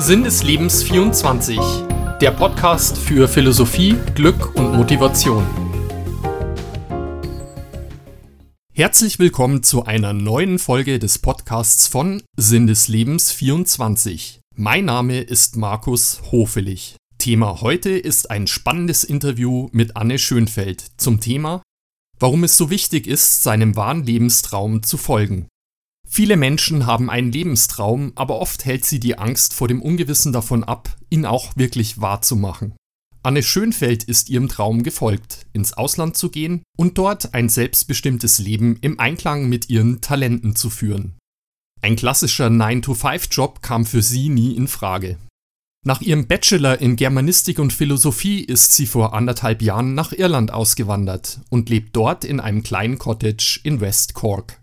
Sinn des Lebens 24, der Podcast für Philosophie, Glück und Motivation. Herzlich willkommen zu einer neuen Folge des Podcasts von Sinn des Lebens 24. Mein Name ist Markus Hofelich. Thema heute ist ein spannendes Interview mit Anne Schönfeld zum Thema, warum es so wichtig ist, seinem wahren Lebenstraum zu folgen. Viele Menschen haben einen Lebenstraum, aber oft hält sie die Angst vor dem Ungewissen davon ab, ihn auch wirklich wahrzumachen. Anne Schönfeld ist ihrem Traum gefolgt, ins Ausland zu gehen und dort ein selbstbestimmtes Leben im Einklang mit ihren Talenten zu führen. Ein klassischer 9-to-5-Job kam für sie nie in Frage. Nach ihrem Bachelor in Germanistik und Philosophie ist sie vor anderthalb Jahren nach Irland ausgewandert und lebt dort in einem kleinen Cottage in West Cork.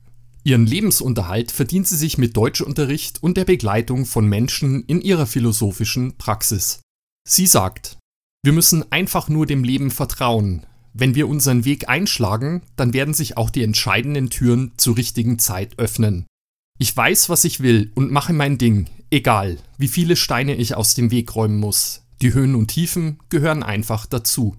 Ihren Lebensunterhalt verdient sie sich mit Deutschunterricht und der Begleitung von Menschen in ihrer philosophischen Praxis. Sie sagt, wir müssen einfach nur dem Leben vertrauen. Wenn wir unseren Weg einschlagen, dann werden sich auch die entscheidenden Türen zur richtigen Zeit öffnen. Ich weiß, was ich will und mache mein Ding, egal, wie viele Steine ich aus dem Weg räumen muss. Die Höhen und Tiefen gehören einfach dazu.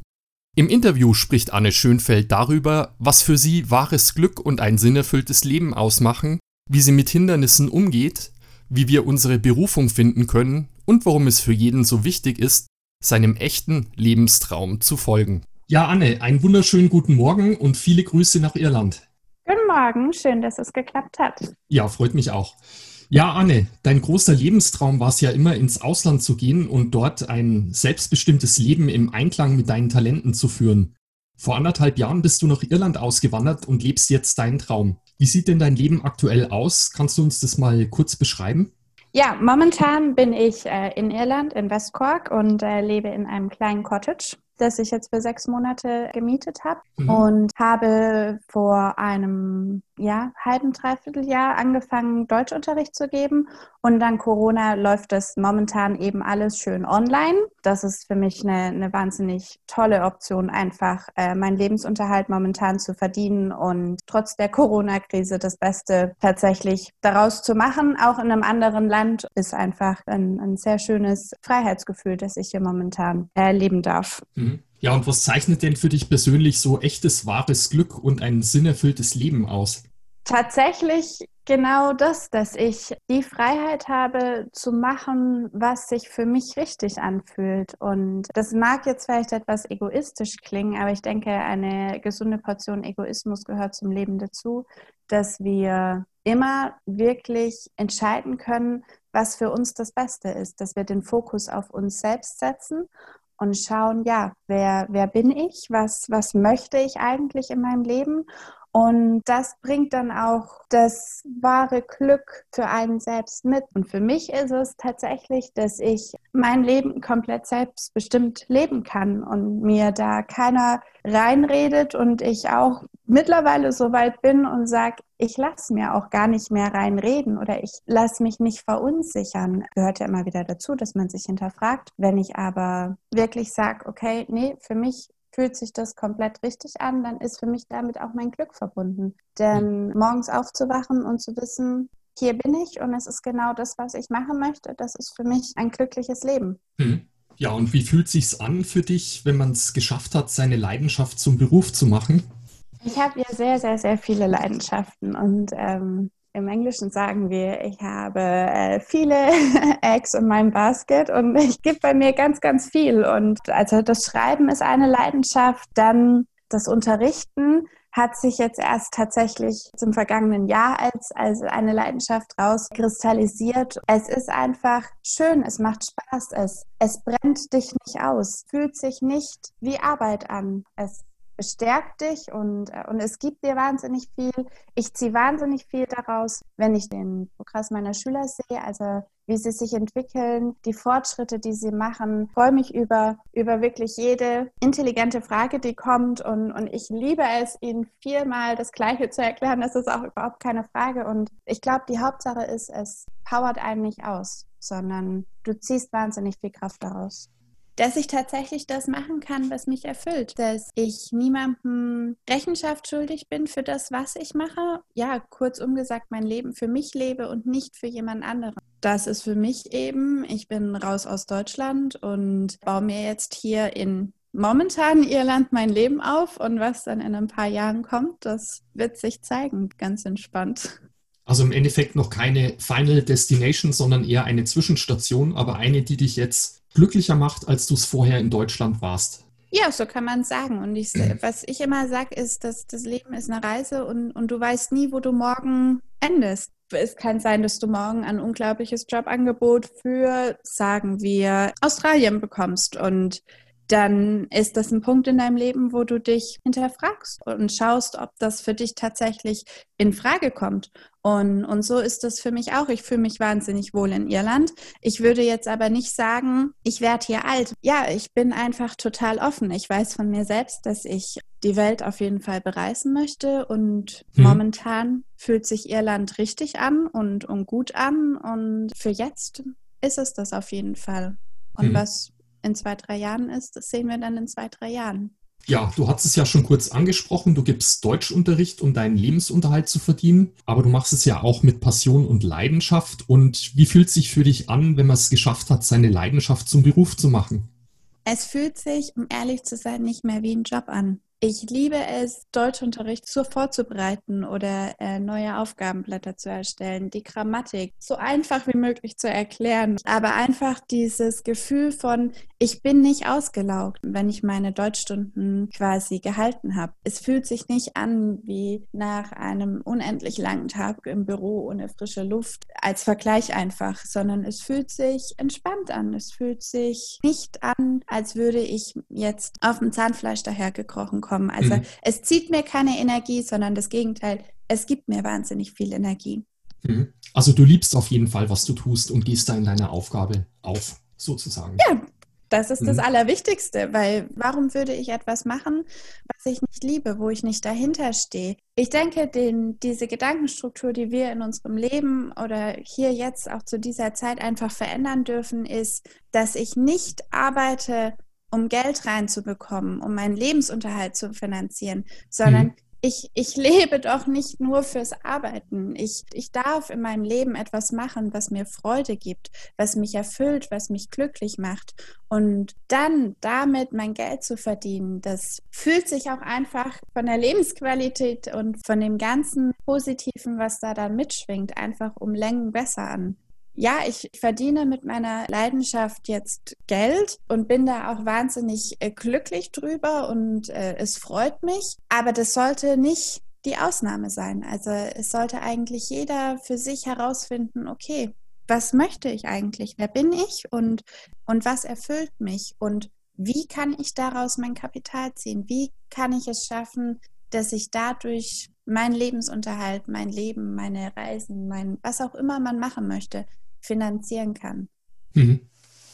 Im Interview spricht Anne Schönfeld darüber, was für sie wahres Glück und ein sinnerfülltes Leben ausmachen, wie sie mit Hindernissen umgeht, wie wir unsere Berufung finden können und warum es für jeden so wichtig ist, seinem echten Lebenstraum zu folgen. Ja, Anne, einen wunderschönen guten Morgen und viele Grüße nach Irland. Guten Morgen, schön, dass es geklappt hat. Ja, freut mich auch. Ja, Anne, dein großer Lebenstraum war es ja immer, ins Ausland zu gehen und dort ein selbstbestimmtes Leben im Einklang mit deinen Talenten zu führen. Vor anderthalb Jahren bist du nach Irland ausgewandert und lebst jetzt deinen Traum. Wie sieht denn dein Leben aktuell aus? Kannst du uns das mal kurz beschreiben? Ja, momentan bin ich äh, in Irland, in West Cork und äh, lebe in einem kleinen Cottage das ich jetzt für sechs Monate gemietet habe mhm. und habe vor einem ja, halben, dreiviertel Jahr angefangen, Deutschunterricht zu geben. Und dann Corona läuft das momentan eben alles schön online. Das ist für mich eine, eine wahnsinnig tolle Option, einfach äh, meinen Lebensunterhalt momentan zu verdienen und trotz der Corona-Krise das Beste tatsächlich daraus zu machen. Auch in einem anderen Land ist einfach ein, ein sehr schönes Freiheitsgefühl, das ich hier momentan erleben darf. Mhm. Ja, und was zeichnet denn für dich persönlich so echtes, wahres Glück und ein sinnerfülltes Leben aus? Tatsächlich genau das, dass ich die Freiheit habe zu machen, was sich für mich richtig anfühlt. Und das mag jetzt vielleicht etwas egoistisch klingen, aber ich denke, eine gesunde Portion Egoismus gehört zum Leben dazu, dass wir immer wirklich entscheiden können, was für uns das Beste ist, dass wir den Fokus auf uns selbst setzen und schauen, ja, wer, wer bin ich, was, was möchte ich eigentlich in meinem Leben und das bringt dann auch das wahre Glück für einen selbst mit. Und für mich ist es tatsächlich, dass ich mein Leben komplett selbstbestimmt leben kann und mir da keiner reinredet und ich auch mittlerweile so weit bin und sage, ich lasse mir auch gar nicht mehr reinreden oder ich lasse mich nicht verunsichern. Gehört ja immer wieder dazu, dass man sich hinterfragt. Wenn ich aber wirklich sage, okay, nee, für mich fühlt sich das komplett richtig an, dann ist für mich damit auch mein Glück verbunden. Denn mhm. morgens aufzuwachen und zu wissen, hier bin ich und es ist genau das, was ich machen möchte, das ist für mich ein glückliches Leben. Mhm. Ja, und wie fühlt sich's an für dich, wenn man es geschafft hat, seine Leidenschaft zum Beruf zu machen? Ich habe ja sehr, sehr, sehr viele Leidenschaften und ähm, im Englischen sagen wir, ich habe äh, viele Eggs in meinem Basket und ich gebe bei mir ganz, ganz viel. Und also das Schreiben ist eine Leidenschaft, dann das Unterrichten hat sich jetzt erst tatsächlich zum vergangenen Jahr als, als eine Leidenschaft rauskristallisiert. Es ist einfach schön, es macht Spaß, es, es brennt dich nicht aus, fühlt sich nicht wie Arbeit an. Es bestärkt dich und, äh, und es gibt dir wahnsinnig viel. Ich ziehe wahnsinnig viel daraus, wenn ich den Progress meiner Schüler sehe, also wie sie sich entwickeln, die Fortschritte, die sie machen. Ich freue mich über, über wirklich jede intelligente Frage, die kommt und, und ich liebe es, ihnen viermal das Gleiche zu erklären. Das ist auch überhaupt keine Frage und ich glaube, die Hauptsache ist, es powert einen nicht aus, sondern du ziehst wahnsinnig viel Kraft daraus dass ich tatsächlich das machen kann, was mich erfüllt, dass ich niemandem Rechenschaft schuldig bin für das, was ich mache. Ja, kurzum gesagt, mein Leben für mich lebe und nicht für jemand anderen. das ist für mich eben, ich bin raus aus Deutschland und baue mir jetzt hier in momentan Irland mein Leben auf und was dann in ein paar Jahren kommt, das wird sich zeigen, ganz entspannt. Also im Endeffekt noch keine Final Destination, sondern eher eine Zwischenstation, aber eine, die dich jetzt glücklicher macht, als du es vorher in Deutschland warst. Ja, so kann man es sagen. Und ich, was ich immer sage, ist, dass das Leben ist eine Reise und, und du weißt nie, wo du morgen endest. Es kann sein, dass du morgen ein unglaubliches Jobangebot für, sagen wir, Australien bekommst. Und dann ist das ein Punkt in deinem Leben, wo du dich hinterfragst und schaust, ob das für dich tatsächlich in Frage kommt. Und, und so ist das für mich auch. Ich fühle mich wahnsinnig wohl in Irland. Ich würde jetzt aber nicht sagen, ich werde hier alt. Ja, ich bin einfach total offen. Ich weiß von mir selbst, dass ich die Welt auf jeden Fall bereisen möchte. Und hm. momentan fühlt sich Irland richtig an und, und gut an. Und für jetzt ist es das auf jeden Fall. Und hm. was in zwei, drei Jahren ist, das sehen wir dann in zwei, drei Jahren. Ja, du hast es ja schon kurz angesprochen, du gibst Deutschunterricht, um deinen Lebensunterhalt zu verdienen, aber du machst es ja auch mit Passion und Leidenschaft. Und wie fühlt es sich für dich an, wenn man es geschafft hat, seine Leidenschaft zum Beruf zu machen? Es fühlt sich, um ehrlich zu sein, nicht mehr wie ein Job an. Ich liebe es, Deutschunterricht so vorzubereiten oder äh, neue Aufgabenblätter zu erstellen, die Grammatik so einfach wie möglich zu erklären, aber einfach dieses Gefühl von, ich bin nicht ausgelaugt, wenn ich meine Deutschstunden quasi gehalten habe. Es fühlt sich nicht an wie nach einem unendlich langen Tag im Büro ohne frische Luft als Vergleich einfach, sondern es fühlt sich entspannt an. Es fühlt sich nicht an, als würde ich jetzt auf dem Zahnfleisch dahergekrochen kommen. Also mhm. es zieht mir keine Energie, sondern das Gegenteil, es gibt mir wahnsinnig viel Energie. Mhm. Also du liebst auf jeden Fall, was du tust und gehst da in deiner Aufgabe auf, sozusagen. Ja, das ist das mhm. Allerwichtigste, weil warum würde ich etwas machen, was ich nicht liebe, wo ich nicht dahinter stehe? Ich denke, den, diese Gedankenstruktur, die wir in unserem Leben oder hier jetzt auch zu dieser Zeit einfach verändern dürfen, ist, dass ich nicht arbeite, um Geld reinzubekommen, um meinen Lebensunterhalt zu finanzieren, sondern mhm. ich, ich lebe doch nicht nur fürs Arbeiten. Ich, ich darf in meinem Leben etwas machen, was mir Freude gibt, was mich erfüllt, was mich glücklich macht. Und dann damit mein Geld zu verdienen, das fühlt sich auch einfach von der Lebensqualität und von dem ganzen Positiven, was da dann mitschwingt, einfach um Längen besser an ja, ich verdiene mit meiner Leidenschaft jetzt Geld und bin da auch wahnsinnig äh, glücklich drüber und äh, es freut mich. Aber das sollte nicht die Ausnahme sein. Also es sollte eigentlich jeder für sich herausfinden, okay, was möchte ich eigentlich? Wer bin ich und, und was erfüllt mich? Und wie kann ich daraus mein Kapital ziehen? Wie kann ich es schaffen, dass ich dadurch meinen Lebensunterhalt, mein Leben, meine Reisen, mein was auch immer man machen möchte, finanzieren kann. Mhm.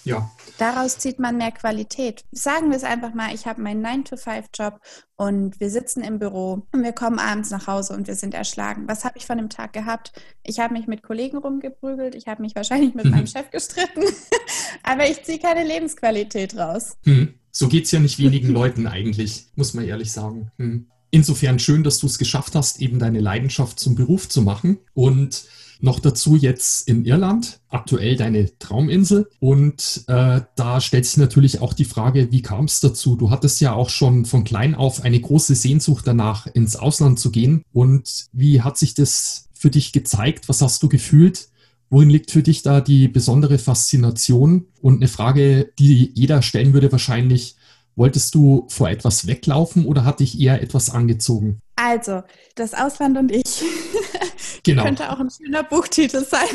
Ja. Daraus zieht man mehr Qualität. Sagen wir es einfach mal, ich habe meinen 9-to-5-Job und wir sitzen im Büro und wir kommen abends nach Hause und wir sind erschlagen. Was habe ich von dem Tag gehabt? Ich habe mich mit Kollegen rumgeprügelt, ich habe mich wahrscheinlich mit mhm. meinem Chef gestritten, aber ich ziehe keine Lebensqualität raus. Mhm. So geht es ja nicht wenigen Leuten eigentlich, muss man ehrlich sagen. Mhm. Insofern schön, dass du es geschafft hast, eben deine Leidenschaft zum Beruf zu machen und noch dazu jetzt in Irland, aktuell deine Trauminsel. Und äh, da stellt sich natürlich auch die Frage, wie kam es dazu? Du hattest ja auch schon von klein auf eine große Sehnsucht danach, ins Ausland zu gehen. Und wie hat sich das für dich gezeigt? Was hast du gefühlt? Worin liegt für dich da die besondere Faszination? Und eine Frage, die jeder stellen würde wahrscheinlich, Wolltest du vor etwas weglaufen oder hat dich eher etwas angezogen? Also, das Ausland und ich. genau. Könnte auch ein schöner Buchtitel sein.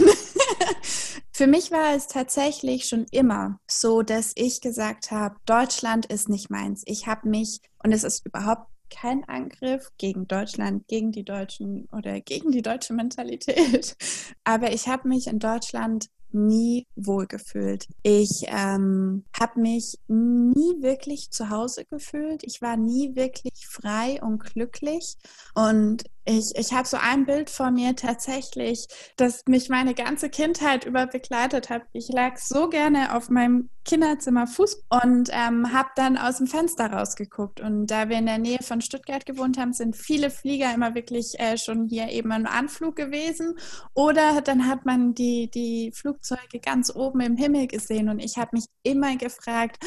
Für mich war es tatsächlich schon immer so, dass ich gesagt habe, Deutschland ist nicht meins. Ich habe mich, und es ist überhaupt kein Angriff gegen Deutschland, gegen die Deutschen oder gegen die deutsche Mentalität. Aber ich habe mich in Deutschland nie wohlgefühlt. Ich ähm, habe mich nie wirklich zu Hause gefühlt. Ich war nie wirklich frei und glücklich. Und Ich, ich habe so ein Bild vor mir tatsächlich, das mich meine ganze Kindheit über begleitet hat. Ich lag so gerne auf meinem Kinderzimmer Fuß und ähm, habe dann aus dem Fenster rausgeguckt. Und da wir in der Nähe von Stuttgart gewohnt haben, sind viele Flieger immer wirklich äh, schon hier eben im Anflug gewesen. Oder dann hat man die, die Flugzeuge ganz oben im Himmel gesehen. Und ich habe mich immer gefragt,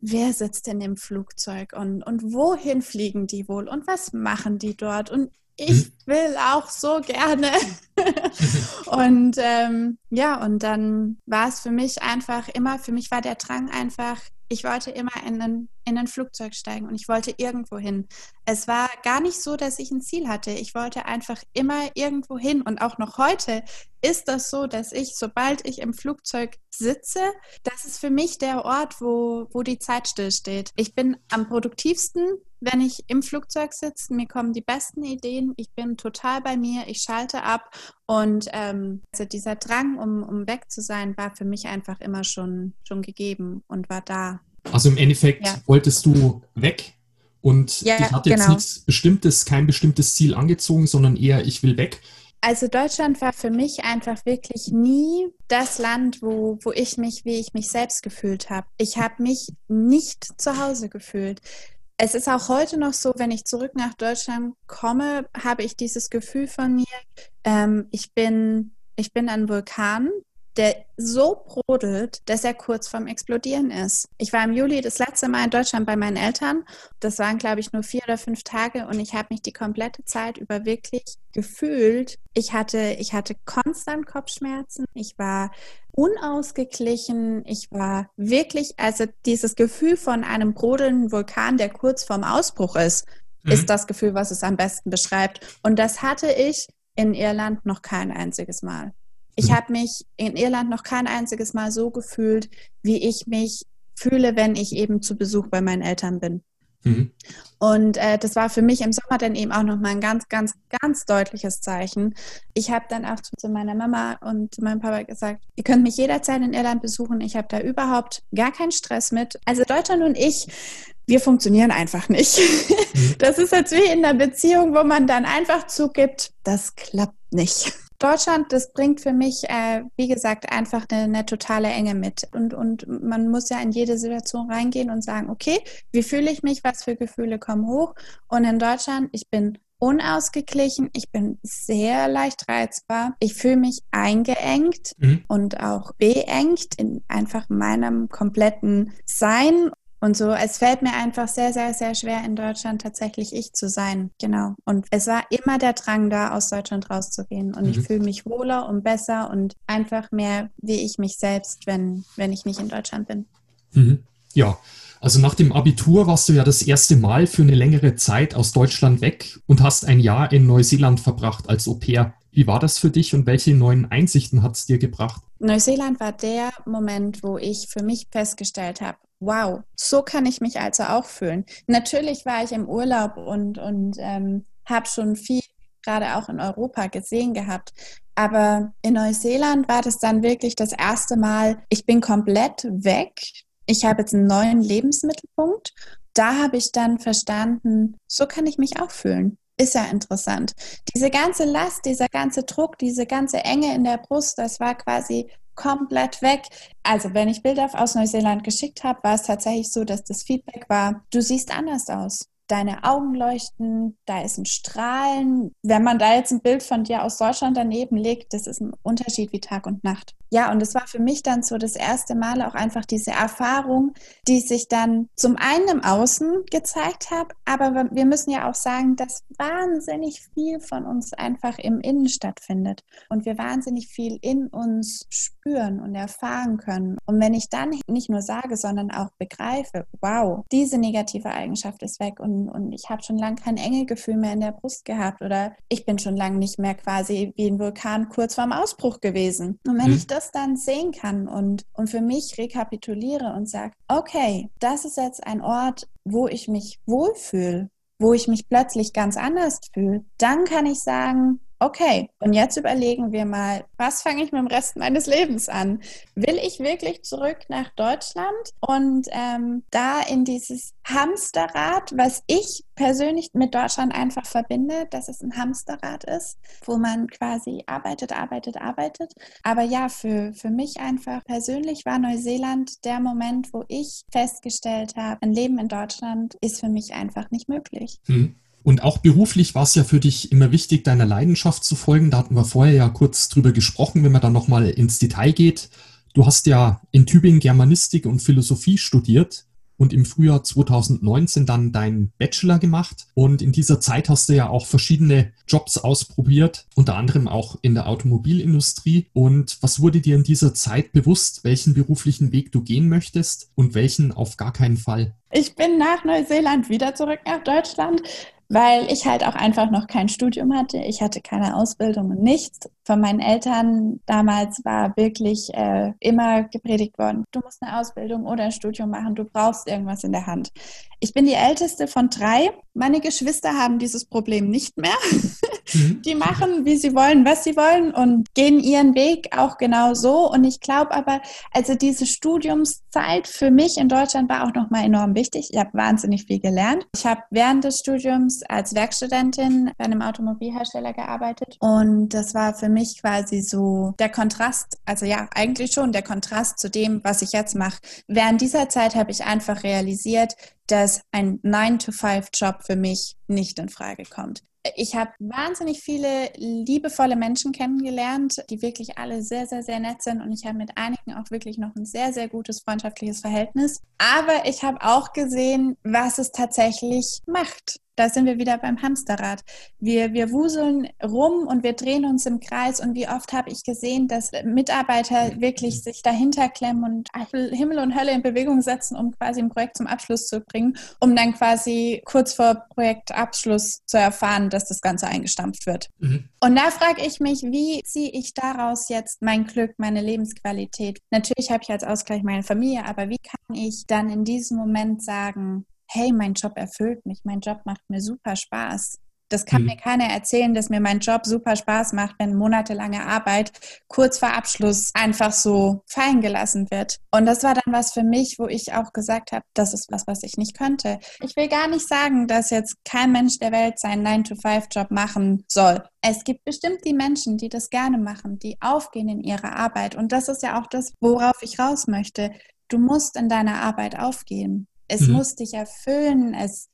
wer sitzt denn im Flugzeug und, und wohin fliegen die wohl und was machen die dort? Und ich hm? will auch so gerne. und ähm, ja, und dann war es für mich einfach immer, für mich war der Drang einfach, ich wollte immer in ein, in ein Flugzeug steigen und ich wollte irgendwo hin. Es war gar nicht so, dass ich ein Ziel hatte. Ich wollte einfach immer irgendwo hin. Und auch noch heute ist das so, dass ich, sobald ich im Flugzeug sitze, das ist für mich der Ort, wo, wo die Zeit stillsteht. Ich bin am produktivsten, wenn ich im Flugzeug sitze. Mir kommen die besten Ideen. Ich bin total bei mir. Ich schalte ab. Und ähm, also dieser Drang, um, um weg zu sein, war für mich einfach immer schon, schon gegeben und war da. Also im Endeffekt ja. wolltest du weg und ja, dich hat jetzt genau. nichts Bestimmtes, kein bestimmtes Ziel angezogen, sondern eher, ich will weg. Also Deutschland war für mich einfach wirklich nie das Land, wo, wo ich mich, wie ich mich selbst gefühlt habe. Ich habe mich nicht zu Hause gefühlt. Es ist auch heute noch so, wenn ich zurück nach Deutschland komme, habe ich dieses Gefühl von mir, ähm, ich, bin, ich bin ein Vulkan, der so brodelt, dass er kurz vorm Explodieren ist. Ich war im Juli das letzte Mal in Deutschland bei meinen Eltern. Das waren, glaube ich, nur vier oder fünf Tage und ich habe mich die komplette Zeit über wirklich gefühlt. Ich hatte, ich hatte konstant Kopfschmerzen. Ich war unausgeglichen. Ich war wirklich, also dieses Gefühl von einem brodelnden Vulkan, der kurz vorm Ausbruch ist, mhm. ist das Gefühl, was es am besten beschreibt. Und das hatte ich in Irland noch kein einziges Mal. Ich mhm. habe mich in Irland noch kein einziges Mal so gefühlt, wie ich mich fühle, wenn ich eben zu Besuch bei meinen Eltern bin. Mhm. Und äh, das war für mich im Sommer dann eben auch nochmal ein ganz, ganz, ganz deutliches Zeichen. Ich habe dann auch zu meiner Mama und meinem Papa gesagt, ihr könnt mich jederzeit in Irland besuchen. Ich habe da überhaupt gar keinen Stress mit. Also Deutschland und ich, wir funktionieren einfach nicht. Mhm. Das ist jetzt wie in einer Beziehung, wo man dann einfach zugibt, das klappt nicht. Deutschland, das bringt für mich, äh, wie gesagt, einfach eine, eine, totale Enge mit. Und, und man muss ja in jede Situation reingehen und sagen, okay, wie fühle ich mich, was für Gefühle kommen hoch? Und in Deutschland, ich bin unausgeglichen, ich bin sehr leicht reizbar, ich fühle mich eingeengt mhm. und auch beengt in einfach meinem kompletten Sein und so, es fällt mir einfach sehr, sehr, sehr schwer, in Deutschland tatsächlich ich zu sein. Genau. Und es war immer der Drang da, aus Deutschland rauszugehen. Und mhm. ich fühle mich wohler und besser und einfach mehr wie ich mich selbst, wenn, wenn ich nicht in Deutschland bin. Mhm. Ja. Also nach dem Abitur warst du ja das erste Mal für eine längere Zeit aus Deutschland weg und hast ein Jahr in Neuseeland verbracht als Au pair. Wie war das für dich und welche neuen Einsichten hat es dir gebracht? Neuseeland war der Moment, wo ich für mich festgestellt habe, wow, so kann ich mich also auch fühlen. Natürlich war ich im Urlaub und, und ähm, habe schon viel gerade auch in Europa gesehen gehabt. Aber in Neuseeland war das dann wirklich das erste Mal, ich bin komplett weg. Ich habe jetzt einen neuen Lebensmittelpunkt. Da habe ich dann verstanden, so kann ich mich auch fühlen. Ist ja interessant. Diese ganze Last, dieser ganze Druck, diese ganze Enge in der Brust, das war quasi komplett weg. Also wenn ich Bilder aus Neuseeland geschickt habe, war es tatsächlich so, dass das Feedback war, du siehst anders aus deine Augen leuchten, da ist ein Strahlen. Wenn man da jetzt ein Bild von dir aus Deutschland daneben legt, das ist ein Unterschied wie Tag und Nacht. Ja, und es war für mich dann so das erste Mal auch einfach diese Erfahrung, die sich dann zum einen im Außen gezeigt hat, aber wir müssen ja auch sagen, dass wahnsinnig viel von uns einfach im Innen stattfindet und wir wahnsinnig viel in uns spüren und erfahren können. Und wenn ich dann nicht nur sage, sondern auch begreife, wow, diese negative Eigenschaft ist weg und und, ich habe schon lange kein Engelgefühl mehr in der Brust gehabt oder ich bin schon lange nicht mehr quasi wie ein Vulkan kurz vorm Ausbruch gewesen. Und wenn mhm. ich das dann sehen kann und, und für mich rekapituliere und sage, okay, das ist jetzt ein Ort, wo ich mich wohlfühle, wo ich mich plötzlich ganz anders fühle, dann kann ich sagen, okay, und jetzt überlegen wir mal, was fange ich mit dem Rest meines Lebens an? Will ich wirklich zurück nach Deutschland und ähm, da in dieses Hamsterrad, was ich persönlich mit Deutschland einfach verbinde, dass es ein Hamsterrad ist, wo man quasi arbeitet, arbeitet, arbeitet. Aber ja, für, für mich einfach persönlich war Neuseeland der Moment, wo ich festgestellt habe, ein Leben in Deutschland ist für mich einfach nicht möglich. Hm. Und auch beruflich war es ja für dich immer wichtig, deiner Leidenschaft zu folgen. Da hatten wir vorher ja kurz drüber gesprochen, wenn man dann nochmal ins Detail geht. Du hast ja in Tübingen Germanistik und Philosophie studiert und im Frühjahr 2019 dann deinen Bachelor gemacht. Und in dieser Zeit hast du ja auch verschiedene Jobs ausprobiert, unter anderem auch in der Automobilindustrie. Und was wurde dir in dieser Zeit bewusst, welchen beruflichen Weg du gehen möchtest und welchen auf gar keinen Fall? Ich bin nach Neuseeland wieder zurück nach Deutschland weil ich halt auch einfach noch kein Studium hatte. Ich hatte keine Ausbildung und nichts. Von meinen Eltern damals war wirklich äh, immer gepredigt worden, du musst eine Ausbildung oder ein Studium machen, du brauchst irgendwas in der Hand. Ich bin die älteste von drei. Meine Geschwister haben dieses Problem nicht mehr. Mhm. Die machen, wie sie wollen, was sie wollen und gehen ihren Weg auch genau so. Und ich glaube aber, also diese Studiumszeit für mich in Deutschland war auch nochmal enorm wichtig. Ich habe wahnsinnig viel gelernt. Ich habe während des Studiums als Werkstudentin bei einem Automobilhersteller gearbeitet und das war für mich quasi so der Kontrast, also ja, eigentlich schon der Kontrast zu dem, was ich jetzt mache. Während dieser Zeit habe ich einfach realisiert, dass ein 9-to-5-Job für mich nicht in Frage kommt. Ich habe wahnsinnig viele liebevolle Menschen kennengelernt, die wirklich alle sehr, sehr, sehr nett sind und ich habe mit einigen auch wirklich noch ein sehr, sehr gutes freundschaftliches Verhältnis. Aber ich habe auch gesehen, was es tatsächlich macht da sind wir wieder beim Hamsterrad. Wir, wir wuseln rum und wir drehen uns im Kreis. Und wie oft habe ich gesehen, dass Mitarbeiter wirklich sich dahinter klemmen und Himmel und Hölle in Bewegung setzen, um quasi ein Projekt zum Abschluss zu bringen, um dann quasi kurz vor Projektabschluss zu erfahren, dass das Ganze eingestampft wird. Mhm. Und da frage ich mich, wie ziehe ich daraus jetzt mein Glück, meine Lebensqualität? Natürlich habe ich als Ausgleich meine Familie, aber wie kann ich dann in diesem Moment sagen, hey, mein Job erfüllt mich, mein Job macht mir super Spaß. Das kann mhm. mir keiner erzählen, dass mir mein Job super Spaß macht, wenn monatelange Arbeit kurz vor Abschluss einfach so fallen gelassen wird. Und das war dann was für mich, wo ich auch gesagt habe, das ist was, was ich nicht könnte. Ich will gar nicht sagen, dass jetzt kein Mensch der Welt seinen 9-to-5-Job machen soll. Es gibt bestimmt die Menschen, die das gerne machen, die aufgehen in ihrer Arbeit. Und das ist ja auch das, worauf ich raus möchte. Du musst in deiner Arbeit aufgehen. Es mhm. muss dich erfüllen, es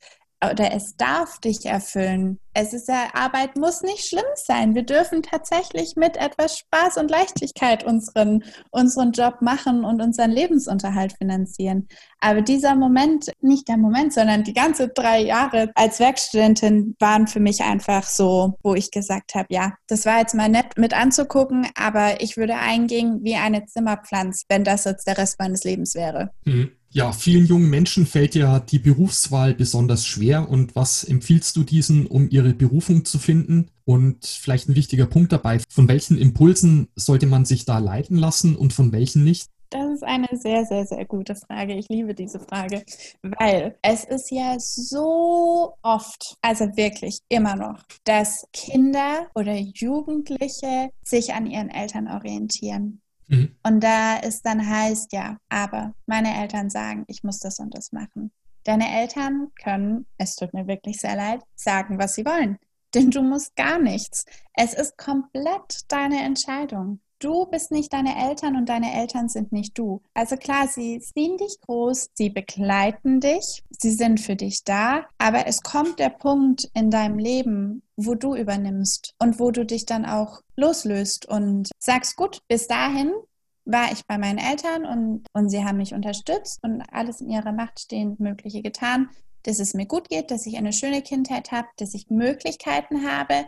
oder es darf dich erfüllen. Es ist ja, Arbeit muss nicht schlimm sein. Wir dürfen tatsächlich mit etwas Spaß und Leichtigkeit unseren, unseren Job machen und unseren Lebensunterhalt finanzieren. Aber dieser Moment, nicht der Moment, sondern die ganze drei Jahre als Werkstudentin waren für mich einfach so, wo ich gesagt habe, ja, das war jetzt mal nett mit anzugucken, aber ich würde eingehen wie eine Zimmerpflanze, wenn das jetzt der Rest meines Lebens wäre. Mhm. Ja, vielen jungen Menschen fällt ja die Berufswahl besonders schwer. Und was empfiehlst du diesen, um ihre Berufung zu finden? Und vielleicht ein wichtiger Punkt dabei, von welchen Impulsen sollte man sich da leiten lassen und von welchen nicht? Das ist eine sehr, sehr, sehr gute Frage. Ich liebe diese Frage, weil es ist ja so oft, also wirklich immer noch, dass Kinder oder Jugendliche sich an ihren Eltern orientieren. Mhm. Und da es dann heißt, ja, aber meine Eltern sagen, ich muss das und das machen. Deine Eltern können, es tut mir wirklich sehr leid, sagen, was sie wollen. Denn du musst gar nichts. Es ist komplett deine Entscheidung. Du bist nicht deine Eltern und deine Eltern sind nicht du. Also klar, sie ziehen dich groß, sie begleiten dich, sie sind für dich da, aber es kommt der Punkt in deinem Leben, wo du übernimmst und wo du dich dann auch loslöst und sagst, gut, bis dahin war ich bei meinen Eltern und, und sie haben mich unterstützt und alles in ihrer Macht stehend Mögliche getan, dass es mir gut geht, dass ich eine schöne Kindheit habe, dass ich Möglichkeiten habe.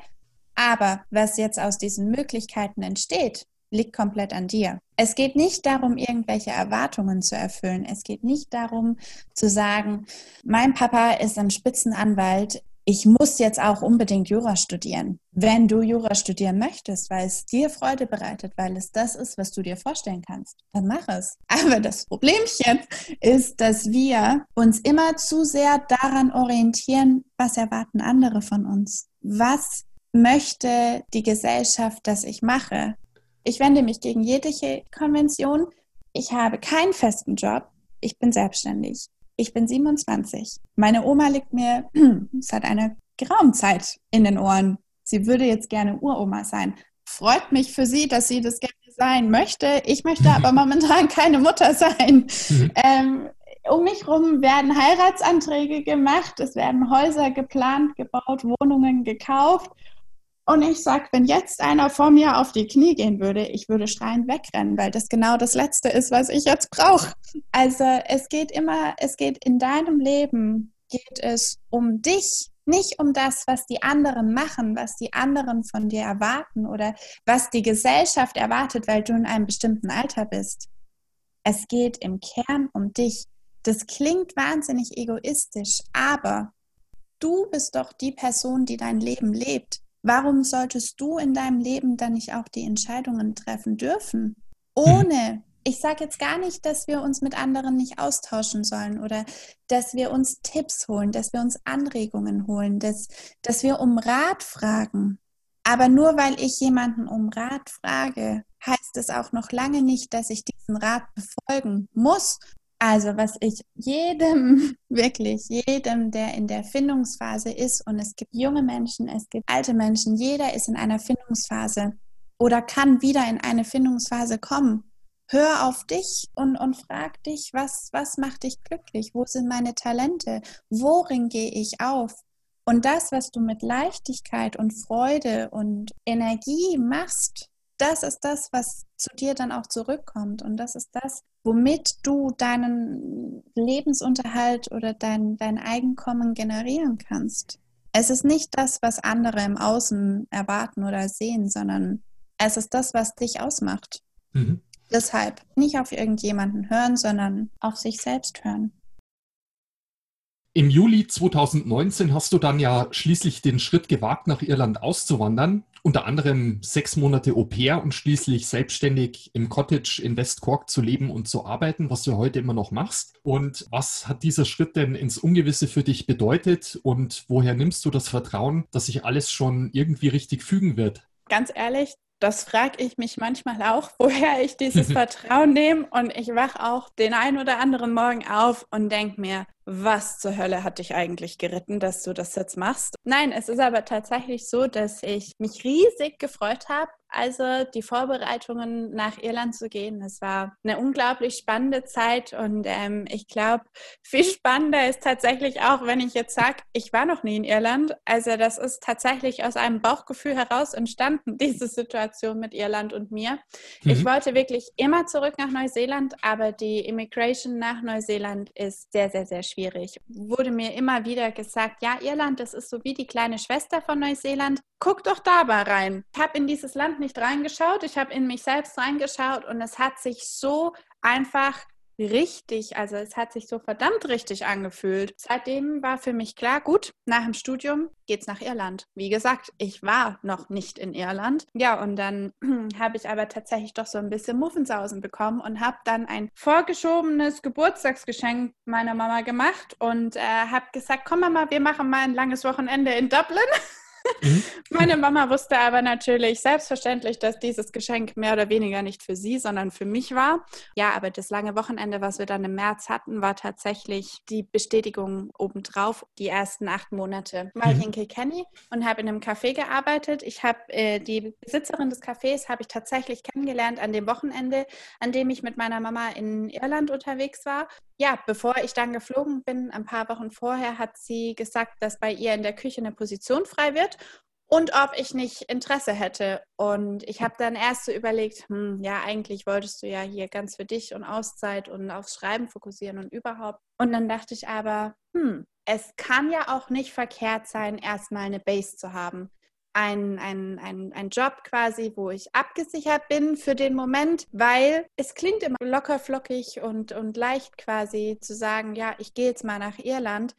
Aber was jetzt aus diesen Möglichkeiten entsteht, liegt komplett an dir. Es geht nicht darum, irgendwelche Erwartungen zu erfüllen. Es geht nicht darum zu sagen, mein Papa ist ein Spitzenanwalt. Ich muss jetzt auch unbedingt Jura studieren. Wenn du Jura studieren möchtest, weil es dir Freude bereitet, weil es das ist, was du dir vorstellen kannst, dann mach es. Aber das Problemchen ist, dass wir uns immer zu sehr daran orientieren, was erwarten andere von uns. Was möchte die Gesellschaft, dass ich mache? Ich wende mich gegen jegliche Konvention. Ich habe keinen festen Job. Ich bin selbstständig. Ich bin 27. Meine Oma liegt mir seit einer geraumen Zeit in den Ohren. Sie würde jetzt gerne Uroma sein. Freut mich für sie, dass sie das gerne sein möchte. Ich möchte aber momentan keine Mutter sein. Mhm. Ähm, um mich herum werden Heiratsanträge gemacht, es werden Häuser geplant, gebaut, Wohnungen gekauft. Und ich sage, wenn jetzt einer vor mir auf die Knie gehen würde, ich würde schreiend wegrennen, weil das genau das Letzte ist, was ich jetzt brauche. Also es geht immer, es geht in deinem Leben, geht es um dich, nicht um das, was die anderen machen, was die anderen von dir erwarten oder was die Gesellschaft erwartet, weil du in einem bestimmten Alter bist. Es geht im Kern um dich. Das klingt wahnsinnig egoistisch, aber du bist doch die Person, die dein Leben lebt. Warum solltest du in deinem Leben dann nicht auch die Entscheidungen treffen dürfen? Ohne, ich sage jetzt gar nicht, dass wir uns mit anderen nicht austauschen sollen oder dass wir uns Tipps holen, dass wir uns Anregungen holen, dass, dass wir um Rat fragen. Aber nur weil ich jemanden um Rat frage, heißt es auch noch lange nicht, dass ich diesen Rat befolgen muss also was ich jedem, wirklich jedem, der in der Findungsphase ist, und es gibt junge Menschen, es gibt alte Menschen, jeder ist in einer Findungsphase oder kann wieder in eine Findungsphase kommen. Hör auf dich und, und frag dich, was, was macht dich glücklich? Wo sind meine Talente? Worin gehe ich auf? Und das, was du mit Leichtigkeit und Freude und Energie machst, das ist das, was zu dir dann auch zurückkommt. Und das ist das, womit du deinen Lebensunterhalt oder dein, dein Einkommen generieren kannst. Es ist nicht das, was andere im Außen erwarten oder sehen, sondern es ist das, was dich ausmacht. Mhm. Deshalb nicht auf irgendjemanden hören, sondern auf sich selbst hören. Im Juli 2019 hast du dann ja schließlich den Schritt gewagt, nach Irland auszuwandern. Unter anderem sechs Monate Au pair und schließlich selbstständig im Cottage in West Cork zu leben und zu arbeiten, was du heute immer noch machst. Und was hat dieser Schritt denn ins Ungewisse für dich bedeutet und woher nimmst du das Vertrauen, dass sich alles schon irgendwie richtig fügen wird? Ganz ehrlich, das frage ich mich manchmal auch, woher ich dieses Vertrauen nehme. Und ich wache auch den einen oder anderen Morgen auf und denke mir, was zur Hölle hat dich eigentlich geritten, dass du das jetzt machst? Nein, es ist aber tatsächlich so, dass ich mich riesig gefreut habe, also die Vorbereitungen nach Irland zu gehen. Es war eine unglaublich spannende Zeit und ähm, ich glaube, viel spannender ist tatsächlich auch, wenn ich jetzt sage, ich war noch nie in Irland. Also das ist tatsächlich aus einem Bauchgefühl heraus entstanden, diese Situation mit Irland und mir. Mhm. Ich wollte wirklich immer zurück nach Neuseeland, aber die Immigration nach Neuseeland ist sehr, sehr, sehr schwierig. Wurde mir immer wieder gesagt, ja, Irland, das ist so wie die kleine Schwester von Neuseeland. Guck doch da mal rein. Ich habe in dieses Land nicht reingeschaut, ich habe in mich selbst reingeschaut und es hat sich so einfach richtig, also es hat sich so verdammt richtig angefühlt. Seitdem war für mich klar, gut, nach dem Studium geht's nach Irland. Wie gesagt, ich war noch nicht in Irland. Ja, und dann habe ich aber tatsächlich doch so ein bisschen Muffensausen bekommen und habe dann ein vorgeschobenes Geburtstagsgeschenk meiner Mama gemacht und äh, habe gesagt, komm Mama, wir machen mal ein langes Wochenende in Dublin. Mhm. Meine Mama wusste aber natürlich selbstverständlich, dass dieses Geschenk mehr oder weniger nicht für sie, sondern für mich war. Ja, aber das lange Wochenende, was wir dann im März hatten, war tatsächlich die Bestätigung obendrauf, die ersten acht Monate. Ich mhm. in Kilkenny und habe in einem Café gearbeitet. Ich habe äh, die Besitzerin des Cafés habe ich tatsächlich kennengelernt an dem Wochenende, an dem ich mit meiner Mama in Irland unterwegs war. Ja, bevor ich dann geflogen bin, ein paar Wochen vorher, hat sie gesagt, dass bei ihr in der Küche eine Position frei wird und ob ich nicht Interesse hätte. Und ich habe dann erst so überlegt, hm, ja, eigentlich wolltest du ja hier ganz für dich und Auszeit und aufs Schreiben fokussieren und überhaupt. Und dann dachte ich aber, hm, es kann ja auch nicht verkehrt sein, erstmal eine Base zu haben. Ein, ein, ein, ein Job quasi, wo ich abgesichert bin für den Moment, weil es klingt immer locker flockig und, und leicht quasi zu sagen, ja, ich gehe jetzt mal nach Irland.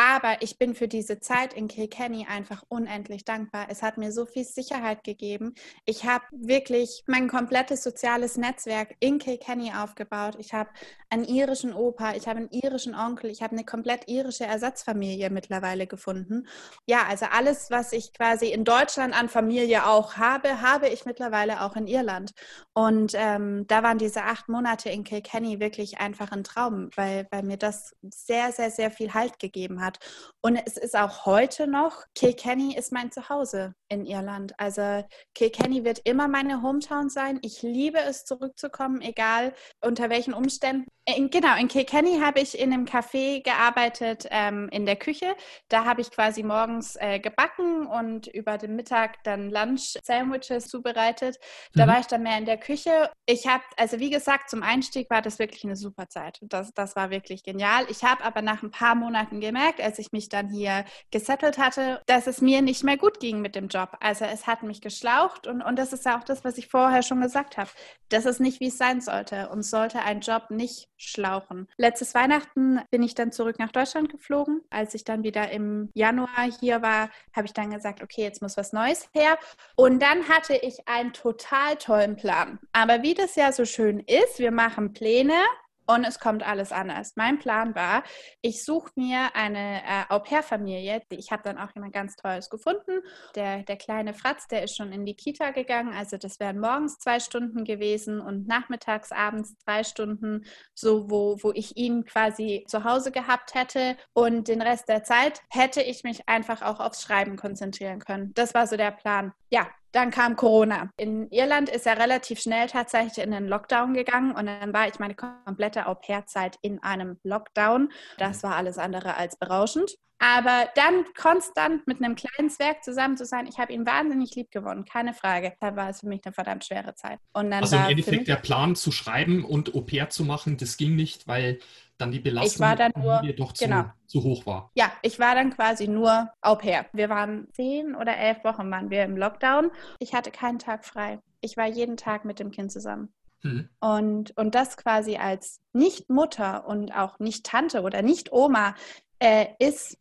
Aber ich bin für diese Zeit in Kilkenny einfach unendlich dankbar. Es hat mir so viel Sicherheit gegeben. Ich habe wirklich mein komplettes soziales Netzwerk in Kilkenny aufgebaut. Ich habe einen irischen Opa, ich habe einen irischen Onkel, ich habe eine komplett irische Ersatzfamilie mittlerweile gefunden. Ja, also alles, was ich quasi in Deutschland an Familie auch habe, habe ich mittlerweile auch in Irland. Und ähm, da waren diese acht Monate in Kilkenny wirklich einfach ein Traum, weil, weil mir das sehr, sehr, sehr viel Halt gegeben hat hat. Und es ist auch heute noch, Kilkenny ist mein Zuhause in Irland. Also Kilkenny wird immer meine Hometown sein. Ich liebe es, zurückzukommen, egal unter welchen Umständen. In, genau, in Kilkenny habe ich in einem Café gearbeitet, ähm, in der Küche. Da habe ich quasi morgens äh, gebacken und über den Mittag dann Lunch-Sandwiches zubereitet. Da mhm. war ich dann mehr in der Küche. Ich habe, also wie gesagt, zum Einstieg war das wirklich eine super Zeit. Das, das war wirklich genial. Ich habe aber nach ein paar Monaten gemerkt, als ich mich dann hier gesettelt hatte, dass es mir nicht mehr gut ging mit dem Job. Also es hat mich geschlaucht und, und das ist ja auch das, was ich vorher schon gesagt habe. Das ist nicht, wie es sein sollte. Und sollte ein Job nicht schlauchen. Letztes Weihnachten bin ich dann zurück nach Deutschland geflogen. Als ich dann wieder im Januar hier war, habe ich dann gesagt, okay, jetzt muss was Neues her. Und dann hatte ich einen total tollen Plan. Aber wie das ja so schön ist, wir machen Pläne und es kommt alles anders. Mein Plan war, ich suche mir eine äh, Au-pair-Familie. Ich habe dann auch jemand ganz Tolles gefunden. Der, der kleine Fratz, der ist schon in die Kita gegangen. Also das wären morgens zwei Stunden gewesen und nachmittags, abends drei Stunden, so wo, wo ich ihn quasi zu Hause gehabt hätte. Und den Rest der Zeit hätte ich mich einfach auch aufs Schreiben konzentrieren können. Das war so der Plan. Ja, dann kam Corona. In Irland ist er relativ schnell tatsächlich in den Lockdown gegangen und dann war ich meine komplette Au-pair-Zeit in einem Lockdown. Das war alles andere als berauschend. Aber dann konstant mit einem kleinen Zwerg zusammen zu sein, ich habe ihn wahnsinnig lieb gewonnen, keine Frage. Da war es für mich eine verdammt schwere Zeit. also im Endeffekt der Plan zu schreiben und Au-pair zu machen, das ging nicht, weil dann die Belastung ich war dann nur, doch zu, genau. zu, hoch war. Ja, ich war dann quasi nur Au pair. Wir waren zehn oder elf Wochen waren wir im Lockdown. Ich hatte keinen Tag frei. Ich war jeden Tag mit dem Kind zusammen. Mhm. Und, und das quasi als Nicht-Mutter und auch Nicht-Tante oder Nicht-Oma äh, ist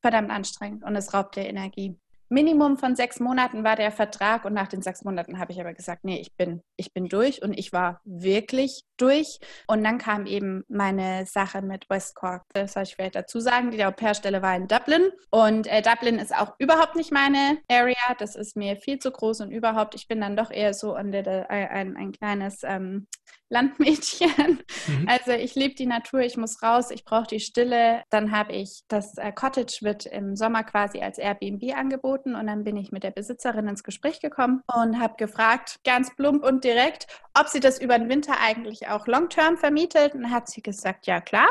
verdammt anstrengend und es raubt dir Energie. Minimum von sechs Monaten war der Vertrag und nach den sechs Monaten habe ich aber gesagt, nee, ich bin, ich bin durch und ich war wirklich durch. Und dann kam eben meine Sache mit West Cork. Das soll ich vielleicht dazu sagen. Die Au-pair-Stelle war in Dublin und äh, Dublin ist auch überhaupt nicht meine Area. Das ist mir viel zu groß und überhaupt, ich bin dann doch eher so ein, ein, ein kleines ähm, Landmädchen. Mhm. Also ich liebe die Natur, ich muss raus, ich brauche die Stille. Dann habe ich, das äh, Cottage wird im Sommer quasi als Airbnb angeboten und dann bin ich mit der Besitzerin ins Gespräch gekommen und habe gefragt, ganz plump und direkt, ob sie das über den Winter eigentlich auch long-term vermietet. Und hat sie gesagt, ja klar.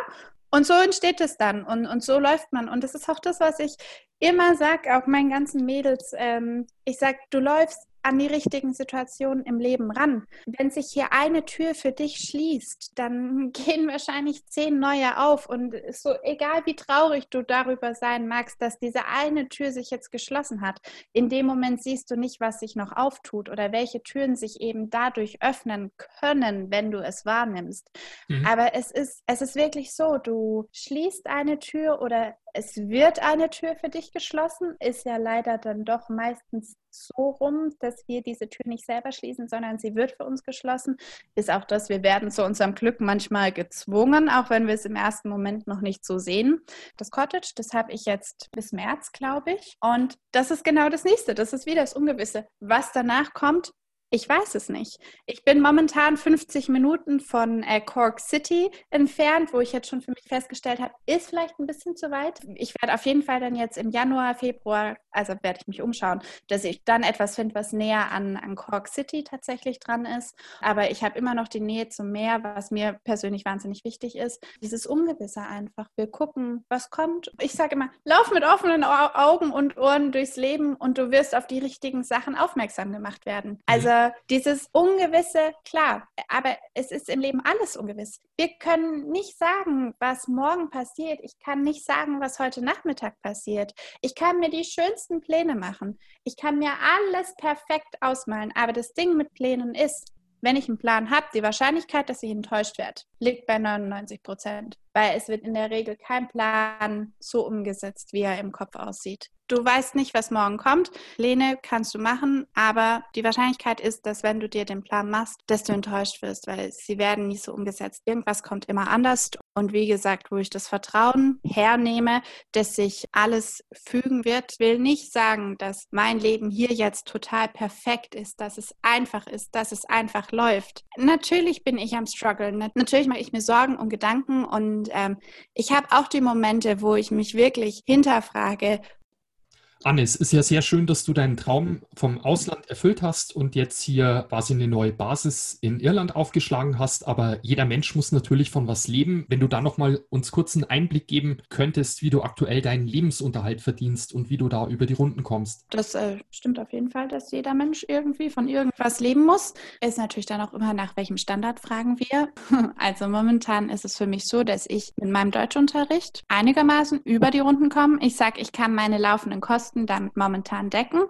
Und so entsteht es dann und, und so läuft man. Und das ist auch das, was ich immer sage, auch meinen ganzen Mädels. Ähm, ich sage, du läufst an die richtigen Situationen im Leben ran. Wenn sich hier eine Tür für dich schließt, dann gehen wahrscheinlich zehn neue auf. Und so egal wie traurig du darüber sein magst, dass diese eine Tür sich jetzt geschlossen hat, in dem Moment siehst du nicht, was sich noch auftut oder welche Türen sich eben dadurch öffnen können, wenn du es wahrnimmst. Mhm. Aber es ist, es ist wirklich so, du schließt eine Tür oder es wird eine Tür für dich geschlossen, ist ja leider dann doch meistens so rum, dass wir diese Tür nicht selber schließen, sondern sie wird für uns geschlossen. Ist auch das, wir werden zu unserem Glück manchmal gezwungen, auch wenn wir es im ersten Moment noch nicht so sehen. Das Cottage, das habe ich jetzt bis März, glaube ich. Und das ist genau das nächste. Das ist wieder das Ungewisse. Was danach kommt, ich weiß es nicht. Ich bin momentan 50 Minuten von äh, Cork City entfernt, wo ich jetzt schon für mich festgestellt habe, ist vielleicht ein bisschen zu weit. Ich werde auf jeden Fall dann jetzt im Januar, Februar, also werde ich mich umschauen, dass ich dann etwas finde, was näher an, an Cork City tatsächlich dran ist. Aber ich habe immer noch die Nähe zum Meer, was mir persönlich wahnsinnig wichtig ist. Dieses Ungewisse einfach. Wir gucken, was kommt. Ich sage immer, lauf mit offenen Augen und Ohren durchs Leben und du wirst auf die richtigen Sachen aufmerksam gemacht werden. Also dieses Ungewisse, klar, aber es ist im Leben alles ungewiss. Wir können nicht sagen, was morgen passiert. Ich kann nicht sagen, was heute Nachmittag passiert. Ich kann mir die schönsten Pläne machen. Ich kann mir alles perfekt ausmalen. Aber das Ding mit Plänen ist, wenn ich einen Plan habe, die Wahrscheinlichkeit, dass ich enttäuscht werde, liegt bei 99 Prozent. Weil es wird in der Regel kein Plan so umgesetzt, wie er im Kopf aussieht. Du weißt nicht, was morgen kommt. Pläne kannst du machen, aber die Wahrscheinlichkeit ist, dass wenn du dir den Plan machst, dass du enttäuscht wirst, weil sie werden nicht so umgesetzt. Irgendwas kommt immer anders. Und wie gesagt, wo ich das Vertrauen hernehme, dass sich alles fügen wird, will nicht sagen, dass mein Leben hier jetzt total perfekt ist, dass es einfach ist, dass es einfach läuft. Natürlich bin ich am Struggle. Natürlich mache ich mir Sorgen und Gedanken und ähm, ich habe auch die Momente, wo ich mich wirklich hinterfrage, Anne, es ist ja sehr schön, dass du deinen Traum vom Ausland erfüllt hast und jetzt hier quasi eine neue Basis in Irland aufgeschlagen hast. Aber jeder Mensch muss natürlich von was leben. Wenn du da nochmal uns kurz einen Einblick geben könntest, wie du aktuell deinen Lebensunterhalt verdienst und wie du da über die Runden kommst. Das äh, stimmt auf jeden Fall, dass jeder Mensch irgendwie von irgendwas leben muss. Ist natürlich dann auch immer nach welchem Standard fragen wir. Also momentan ist es für mich so, dass ich in meinem Deutschunterricht einigermaßen über die Runden komme. Ich sage, ich kann meine laufenden Kosten Kosten damit momentan decken.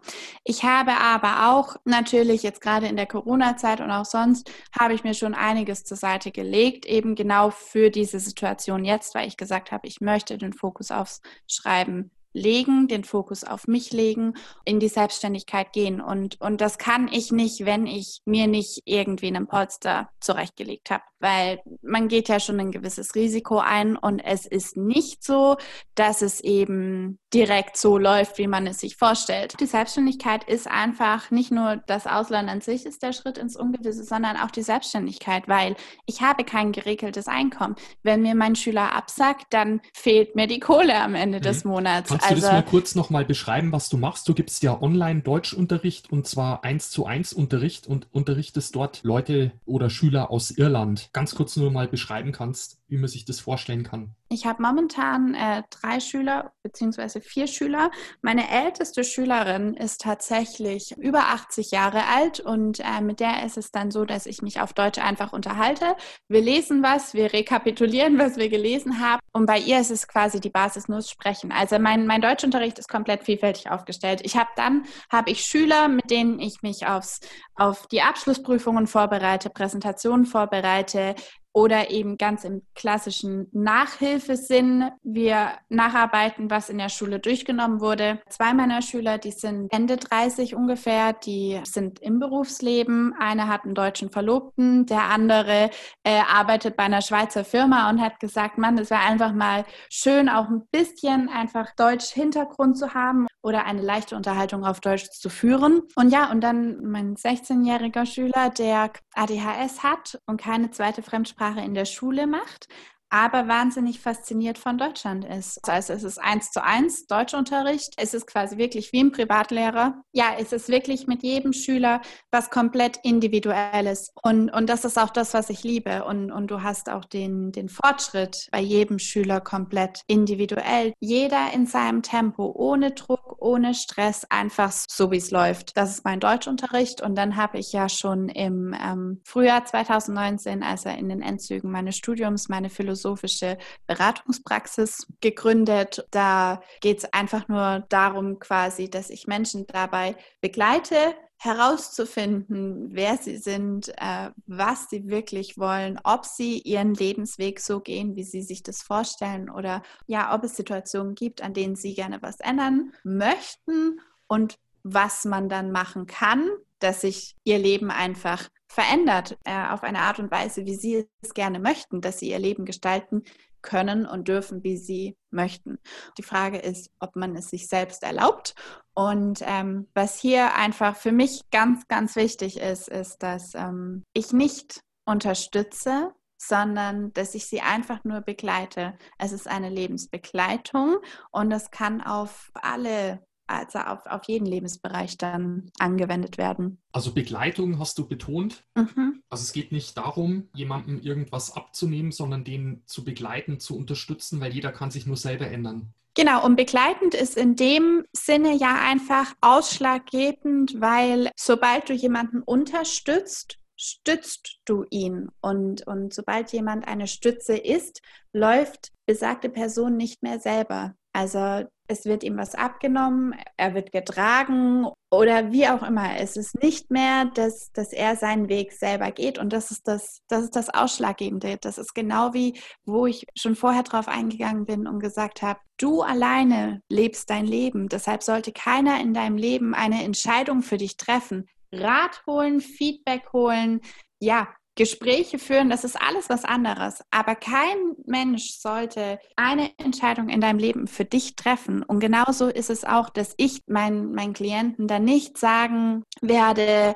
Ich habe aber auch natürlich jetzt gerade in der Corona-Zeit und auch sonst habe ich mir schon einiges zur Seite gelegt, eben genau für diese Situation jetzt, weil ich gesagt habe, ich möchte den Fokus aufs Schreiben legen, den Fokus auf mich legen, in die Selbstständigkeit gehen. Und, und das kann ich nicht, wenn ich mir nicht irgendwie einen Polster zurechtgelegt habe, weil man geht ja schon ein gewisses Risiko ein und es ist nicht so, dass es eben direkt so läuft, wie man es sich vorstellt. Die Selbstständigkeit ist einfach nicht nur das Ausland an sich ist der Schritt ins Ungewisse, sondern auch die Selbstständigkeit, weil ich habe kein geregeltes Einkommen. Wenn mir mein Schüler absagt, dann fehlt mir die Kohle am Ende mhm. des Monats. Kannst also, du das also mal kurz nochmal beschreiben, was du machst? Du gibst ja Online-Deutschunterricht und zwar eins zu eins Unterricht und unterrichtest dort Leute oder Schüler aus Irland. Ganz kurz nur mal beschreiben kannst, wie man sich das vorstellen kann. Ich habe momentan äh, drei Schüler bzw. vier Schüler. Meine älteste Schülerin ist tatsächlich über 80 Jahre alt und äh, mit der ist es dann so, dass ich mich auf Deutsch einfach unterhalte. Wir lesen was, wir rekapitulieren, was wir gelesen haben und bei ihr ist es quasi die Basis nur Sprechen. Also mein, mein Deutschunterricht ist komplett vielfältig aufgestellt. Ich habe dann habe ich Schüler, mit denen ich mich aufs, auf die Abschlussprüfungen vorbereite, Präsentationen vorbereite, oder eben ganz im klassischen Nachhilfesinn. Wir nacharbeiten, was in der Schule durchgenommen wurde. Zwei meiner Schüler, die sind Ende 30 ungefähr, die sind im Berufsleben. Einer hat einen deutschen Verlobten, der andere äh, arbeitet bei einer Schweizer Firma und hat gesagt, Mann, es wäre einfach mal schön, auch ein bisschen einfach Deutsch-Hintergrund zu haben oder eine leichte Unterhaltung auf Deutsch zu führen. Und ja, und dann mein 16-jähriger Schüler, der ADHS hat und keine zweite Fremdsprache in der Schule macht, aber wahnsinnig fasziniert von Deutschland ist. Das heißt, es ist eins zu eins Deutschunterricht. Es ist quasi wirklich wie ein Privatlehrer. Ja, es ist wirklich mit jedem Schüler was komplett Individuelles. Und, und das ist auch das, was ich liebe. Und, und du hast auch den, den Fortschritt bei jedem Schüler komplett individuell. Jeder in seinem Tempo, ohne Druck, ohne Stress, einfach so, wie es läuft. Das ist mein Deutschunterricht. Und dann habe ich ja schon im ähm, Frühjahr 2019, also in den Endzügen meines Studiums, meine Philosophie philosophische Beratungspraxis gegründet. Da geht es einfach nur darum, quasi, dass ich Menschen dabei begleite, herauszufinden, wer sie sind, äh, was sie wirklich wollen, ob sie ihren Lebensweg so gehen, wie sie sich das vorstellen oder ja, ob es Situationen gibt, an denen sie gerne was ändern möchten und was man dann machen kann, dass sich ihr Leben einfach verändert äh, auf eine Art und Weise, wie sie es gerne möchten, dass sie ihr Leben gestalten können und dürfen, wie sie möchten. Die Frage ist, ob man es sich selbst erlaubt. Und ähm, was hier einfach für mich ganz, ganz wichtig ist, ist, dass ähm, ich nicht unterstütze, sondern dass ich sie einfach nur begleite. Es ist eine Lebensbegleitung und es kann auf alle also auf, auf jeden Lebensbereich dann angewendet werden. Also Begleitung hast du betont. Mhm. Also es geht nicht darum, jemandem irgendwas abzunehmen, sondern den zu begleiten, zu unterstützen, weil jeder kann sich nur selber ändern. Genau, und begleitend ist in dem Sinne ja einfach ausschlaggebend, weil sobald du jemanden unterstützt, stützt du ihn. Und, und sobald jemand eine Stütze ist, läuft besagte Person nicht mehr selber. Also es wird ihm was abgenommen, er wird getragen oder wie auch immer. Es ist nicht mehr, dass, dass er seinen Weg selber geht und das ist das, das ist das Ausschlaggebende. Das ist genau wie, wo ich schon vorher drauf eingegangen bin und gesagt habe, du alleine lebst dein Leben. Deshalb sollte keiner in deinem Leben eine Entscheidung für dich treffen. Rat holen, Feedback holen, ja, Gespräche führen, das ist alles was anderes. Aber kein Mensch sollte eine Entscheidung in deinem Leben für dich treffen. Und genauso ist es auch, dass ich meinen, meinen Klienten dann nicht sagen werde,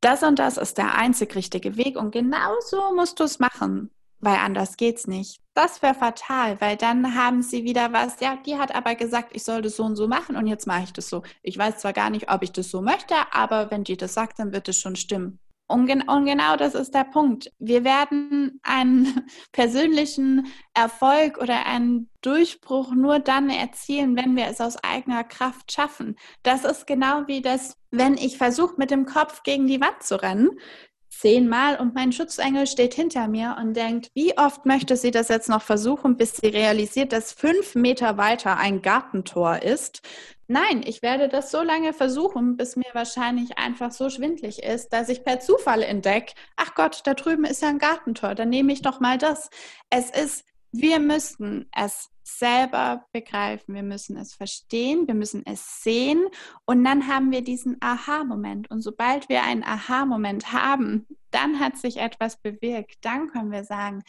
das und das ist der einzig richtige Weg und genauso musst du es machen, weil anders geht's nicht. Das wäre fatal, weil dann haben sie wieder was, ja, die hat aber gesagt, ich soll das so und so machen und jetzt mache ich das so. Ich weiß zwar gar nicht, ob ich das so möchte, aber wenn die das sagt, dann wird es schon stimmen. Und, gen und, genau das ist der Punkt. Wir werden einen persönlichen Erfolg oder einen Durchbruch nur dann erzielen, wenn wir es aus eigener Kraft schaffen. Das ist genau wie das, wenn ich versuche, mit dem Kopf gegen die Wand zu rennen, zehnmal und mein Schutzengel steht hinter mir und denkt, wie oft möchte sie das jetzt noch versuchen, bis sie realisiert, dass fünf Meter weiter ein Gartentor ist. Nein, ich werde das so lange versuchen, bis mir wahrscheinlich einfach so schwindlig ist, dass ich per Zufall entdecke, ach Gott, da drüben ist ja ein Gartentor, dann nehme ich doch mal das. Es ist, wir müssten es selber begreifen, wir müssen es verstehen, wir müssen es sehen und dann haben wir diesen Aha-Moment. Und sobald wir einen Aha-Moment haben, dann hat sich etwas bewirkt. Dann können wir sagen,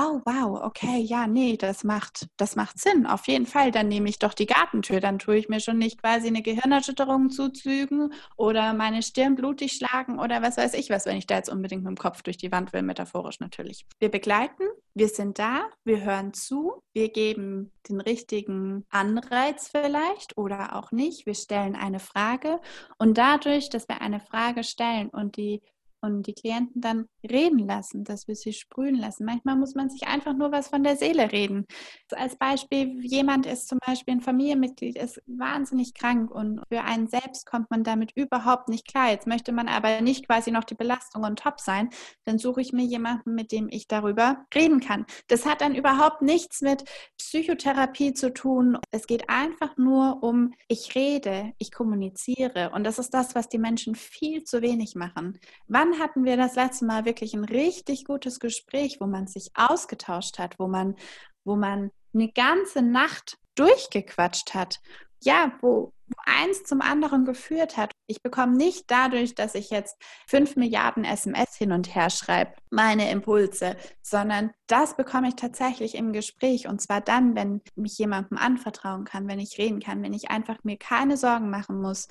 oh wow, okay, ja, nee, das macht, das macht Sinn. Auf jeden Fall, dann nehme ich doch die Gartentür. Dann tue ich mir schon nicht quasi eine Gehirnerschütterung zufügen oder meine Stirn blutig schlagen oder was weiß ich was, wenn ich da jetzt unbedingt mit dem Kopf durch die Wand will, metaphorisch natürlich. Wir begleiten, wir sind da, wir hören zu, wir geben den richtigen Anreiz vielleicht oder auch nicht. Wir stellen eine Frage und dadurch, dass wir eine Frage stellen und die und die Klienten dann reden lassen, dass wir sie sprühen lassen. Manchmal muss man sich einfach nur was von der Seele reden. Als Beispiel, jemand ist zum Beispiel ein Familienmitglied, ist wahnsinnig krank und für einen selbst kommt man damit überhaupt nicht klar. Jetzt möchte man aber nicht quasi noch die Belastung und top sein. Dann suche ich mir jemanden, mit dem ich darüber reden kann. Das hat dann überhaupt nichts mit Psychotherapie zu tun. Es geht einfach nur um, ich rede, ich kommuniziere. Und das ist das, was die Menschen viel zu wenig machen. Wann wann hatten wir das letzte Mal wirklich ein richtig gutes Gespräch, wo man sich ausgetauscht hat, wo man, wo man eine ganze Nacht durchgequatscht hat? Ja, wo, wo eins zum anderen geführt hat. Ich bekomme nicht dadurch, dass ich jetzt fünf Milliarden SMS hin und her schreibe, meine Impulse, sondern das bekomme ich tatsächlich im Gespräch. Und zwar dann, wenn mich jemandem anvertrauen kann, wenn ich reden kann, wenn ich einfach mir keine Sorgen machen muss,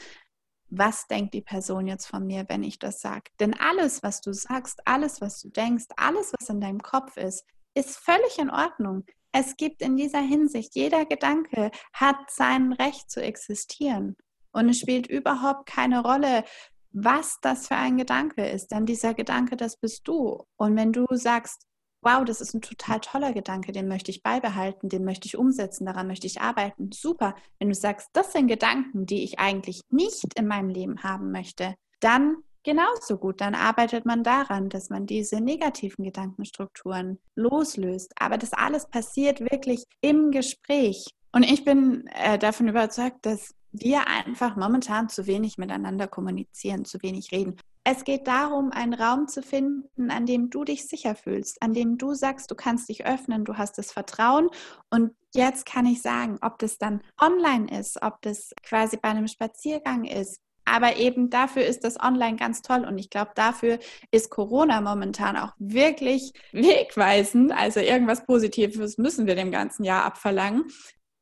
was denkt die Person jetzt von mir, wenn ich das sage? Denn alles, was du sagst, alles, was du denkst, alles, was in deinem Kopf ist, ist völlig in Ordnung. Es gibt in dieser Hinsicht, jeder Gedanke hat sein Recht zu existieren. Und es spielt überhaupt keine Rolle, was das für ein Gedanke ist. Denn dieser Gedanke, das bist du. Und wenn du sagst, wow, das ist ein total toller Gedanke, den möchte ich beibehalten, den möchte ich umsetzen, daran möchte ich arbeiten. Super. Wenn du sagst, das sind Gedanken, die ich eigentlich nicht in meinem Leben haben möchte, dann genauso gut. Dann arbeitet man daran, dass man diese negativen Gedankenstrukturen loslöst. Aber das alles passiert wirklich im Gespräch. Und ich bin äh, davon überzeugt, dass wir einfach momentan zu wenig miteinander kommunizieren, zu wenig reden. Es geht darum, einen Raum zu finden, an dem du dich sicher fühlst, an dem du sagst, du kannst dich öffnen, du hast das Vertrauen. Und jetzt kann ich sagen, ob das dann online ist, ob das quasi bei einem Spaziergang ist. Aber eben dafür ist das online ganz toll. Und ich glaube, dafür ist Corona momentan auch wirklich wegweisend. Also irgendwas Positives müssen wir dem ganzen Jahr abverlangen.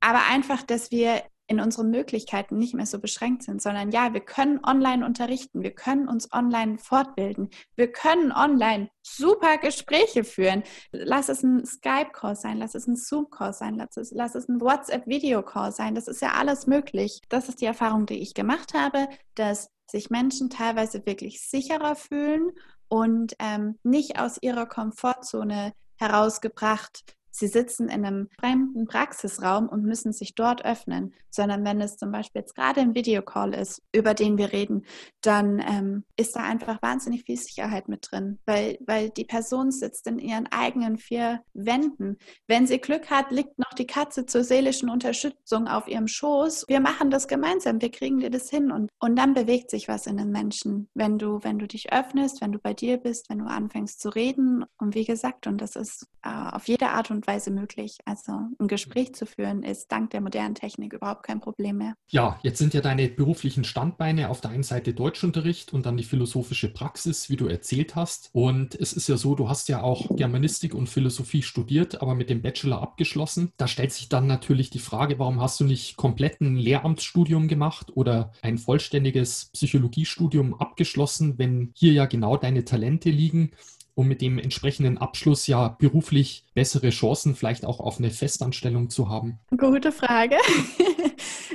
Aber einfach, dass wir in unseren Möglichkeiten nicht mehr so beschränkt sind, sondern ja, wir können online unterrichten, wir können uns online fortbilden, wir können online super Gespräche führen. Lass es ein Skype-Call sein, lass es ein Zoom-Call sein, lass es, lass es ein WhatsApp-Video-Call sein. Das ist ja alles möglich. Das ist die Erfahrung, die ich gemacht habe, dass sich Menschen teilweise wirklich sicherer fühlen und ähm, nicht aus ihrer Komfortzone herausgebracht sie sitzen in einem fremden Praxisraum und müssen sich dort öffnen, sondern wenn es zum Beispiel jetzt gerade ein Videocall ist, über den wir reden, dann ähm, ist da einfach wahnsinnig viel Sicherheit mit drin, weil, weil die Person sitzt in ihren eigenen vier Wänden. Wenn sie Glück hat, liegt noch die Katze zur seelischen Unterstützung auf ihrem Schoß. Wir machen das gemeinsam, wir kriegen dir das hin und, und dann bewegt sich was in den Menschen, wenn du, wenn du dich öffnest, wenn du bei dir bist, wenn du anfängst zu reden und wie gesagt, und das ist äh, auf jede Art und Weise möglich. Also ein Gespräch zu führen ist dank der modernen Technik überhaupt kein Problem mehr. Ja, jetzt sind ja deine beruflichen Standbeine auf der einen Seite Deutschunterricht und dann die philosophische Praxis, wie du erzählt hast. Und es ist ja so, du hast ja auch Germanistik und Philosophie studiert, aber mit dem Bachelor abgeschlossen. Da stellt sich dann natürlich die Frage, warum hast du nicht komplett ein Lehramtsstudium gemacht oder ein vollständiges Psychologiestudium abgeschlossen, wenn hier ja genau deine Talente liegen? Um mit dem entsprechenden Abschluss ja beruflich bessere Chancen vielleicht auch auf eine Festanstellung zu haben? Gute Frage.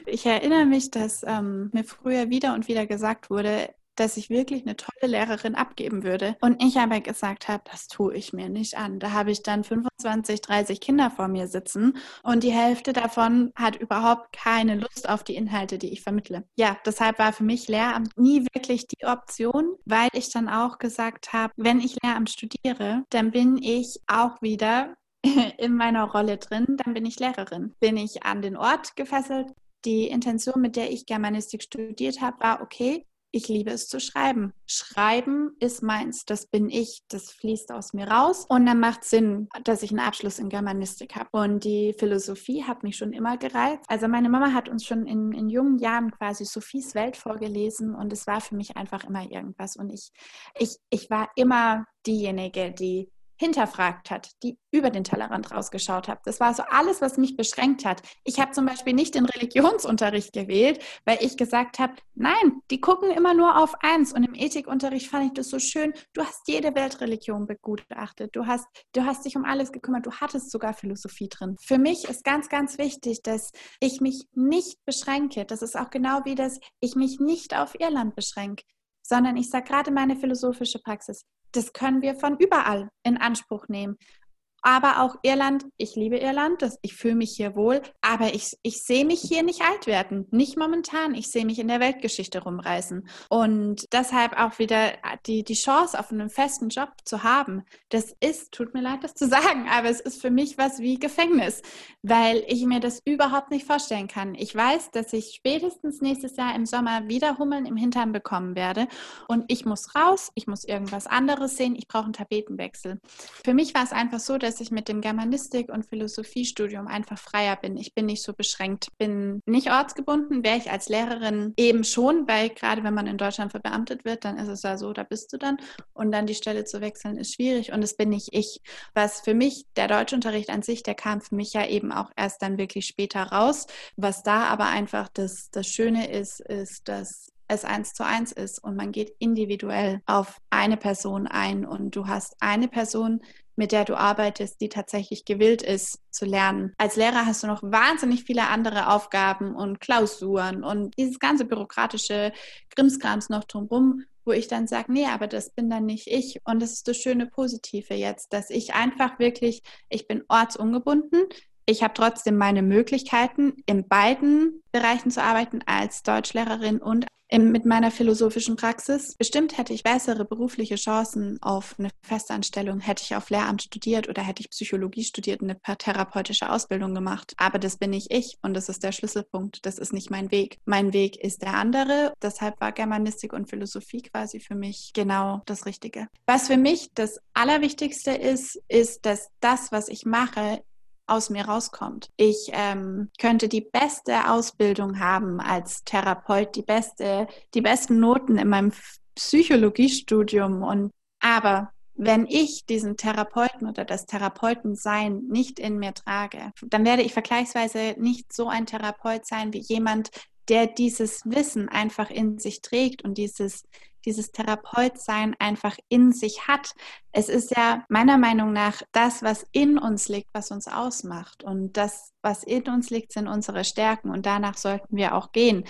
Ich erinnere mich, dass ähm, mir früher wieder und wieder gesagt wurde, dass ich wirklich eine tolle Lehrerin abgeben würde. Und ich aber gesagt habe, das tue ich mir nicht an. Da habe ich dann 25, 30 Kinder vor mir sitzen und die Hälfte davon hat überhaupt keine Lust auf die Inhalte, die ich vermittle. Ja, deshalb war für mich Lehramt nie wirklich die Option, weil ich dann auch gesagt habe, wenn ich Lehramt studiere, dann bin ich auch wieder in meiner Rolle drin, dann bin ich Lehrerin. Bin ich an den Ort gefesselt, die Intention, mit der ich Germanistik studiert habe, war, okay, ich liebe es zu schreiben. Schreiben ist meins, das bin ich, das fließt aus mir raus und dann macht Sinn, dass ich einen Abschluss in Germanistik habe. Und die Philosophie hat mich schon immer gereizt. Also meine Mama hat uns schon in, in jungen Jahren quasi Sophies Welt vorgelesen und es war für mich einfach immer irgendwas. Und ich, ich, ich war immer diejenige, die hinterfragt hat, die über den Tellerrand rausgeschaut hat. Das war so alles, was mich beschränkt hat. Ich habe zum Beispiel nicht den Religionsunterricht gewählt, weil ich gesagt habe, nein, die gucken immer nur auf eins. Und im Ethikunterricht fand ich das so schön. Du hast jede Weltreligion begutachtet. Du hast, du hast dich um alles gekümmert. Du hattest sogar Philosophie drin. Für mich ist ganz, ganz wichtig, dass ich mich nicht beschränke. Das ist auch genau wie das, ich mich nicht auf Irland beschränke sondern ich sage gerade meine philosophische Praxis, das können wir von überall in Anspruch nehmen aber auch Irland. Ich liebe Irland, das, ich fühle mich hier wohl, aber ich, ich sehe mich hier nicht alt werden. Nicht momentan. Ich sehe mich in der Weltgeschichte rumreißen. Und deshalb auch wieder die, die Chance auf einen festen Job zu haben, das ist, tut mir leid, das zu sagen, aber es ist für mich was wie Gefängnis, weil ich mir das überhaupt nicht vorstellen kann. Ich weiß, dass ich spätestens nächstes Jahr im Sommer wieder Hummeln im Hintern bekommen werde und ich muss raus, ich muss irgendwas anderes sehen, ich brauche einen Tapetenwechsel. Für mich war es einfach so, dass dass ich mit dem Germanistik- und Philosophiestudium einfach freier bin. Ich bin nicht so beschränkt, bin nicht ortsgebunden, wäre ich als Lehrerin eben schon, weil gerade wenn man in Deutschland verbeamtet wird, dann ist es ja so, da bist du dann. Und dann die Stelle zu wechseln ist schwierig und es bin nicht ich. Was für mich, der Deutschunterricht an sich, der kam für mich ja eben auch erst dann wirklich später raus. Was da aber einfach das, das Schöne ist, ist, dass es eins zu eins ist und man geht individuell auf eine Person ein und du hast eine Person, mit der du arbeitest, die tatsächlich gewillt ist zu lernen. Als Lehrer hast du noch wahnsinnig viele andere Aufgaben und Klausuren und dieses ganze bürokratische Krimskrams noch drumherum, wo ich dann sage, nee, aber das bin dann nicht ich. Und das ist das schöne Positive jetzt, dass ich einfach wirklich, ich bin ortsungebunden. Ich habe trotzdem meine Möglichkeiten, in beiden Bereichen zu arbeiten als Deutschlehrerin und mit meiner philosophischen Praxis. Bestimmt hätte ich bessere berufliche Chancen auf eine Festanstellung, hätte ich auf Lehramt studiert oder hätte ich Psychologie studiert und eine therapeutische Ausbildung gemacht. Aber das bin nicht ich und das ist der Schlüsselpunkt. Das ist nicht mein Weg. Mein Weg ist der andere. Deshalb war Germanistik und Philosophie quasi für mich genau das Richtige. Was für mich das Allerwichtigste ist, ist, dass das, was ich mache, aus mir rauskommt. Ich ähm, könnte die beste Ausbildung haben als Therapeut, die beste, die besten Noten in meinem Psychologiestudium und aber wenn ich diesen Therapeuten oder das Therapeutensein nicht in mir trage, dann werde ich vergleichsweise nicht so ein Therapeut sein wie jemand, der dieses Wissen einfach in sich trägt und dieses, dieses Therapeutsein einfach in sich hat. Es ist ja meiner Meinung nach das, was in uns liegt, was uns ausmacht. Und das, was in uns liegt, sind unsere Stärken. Und danach sollten wir auch gehen.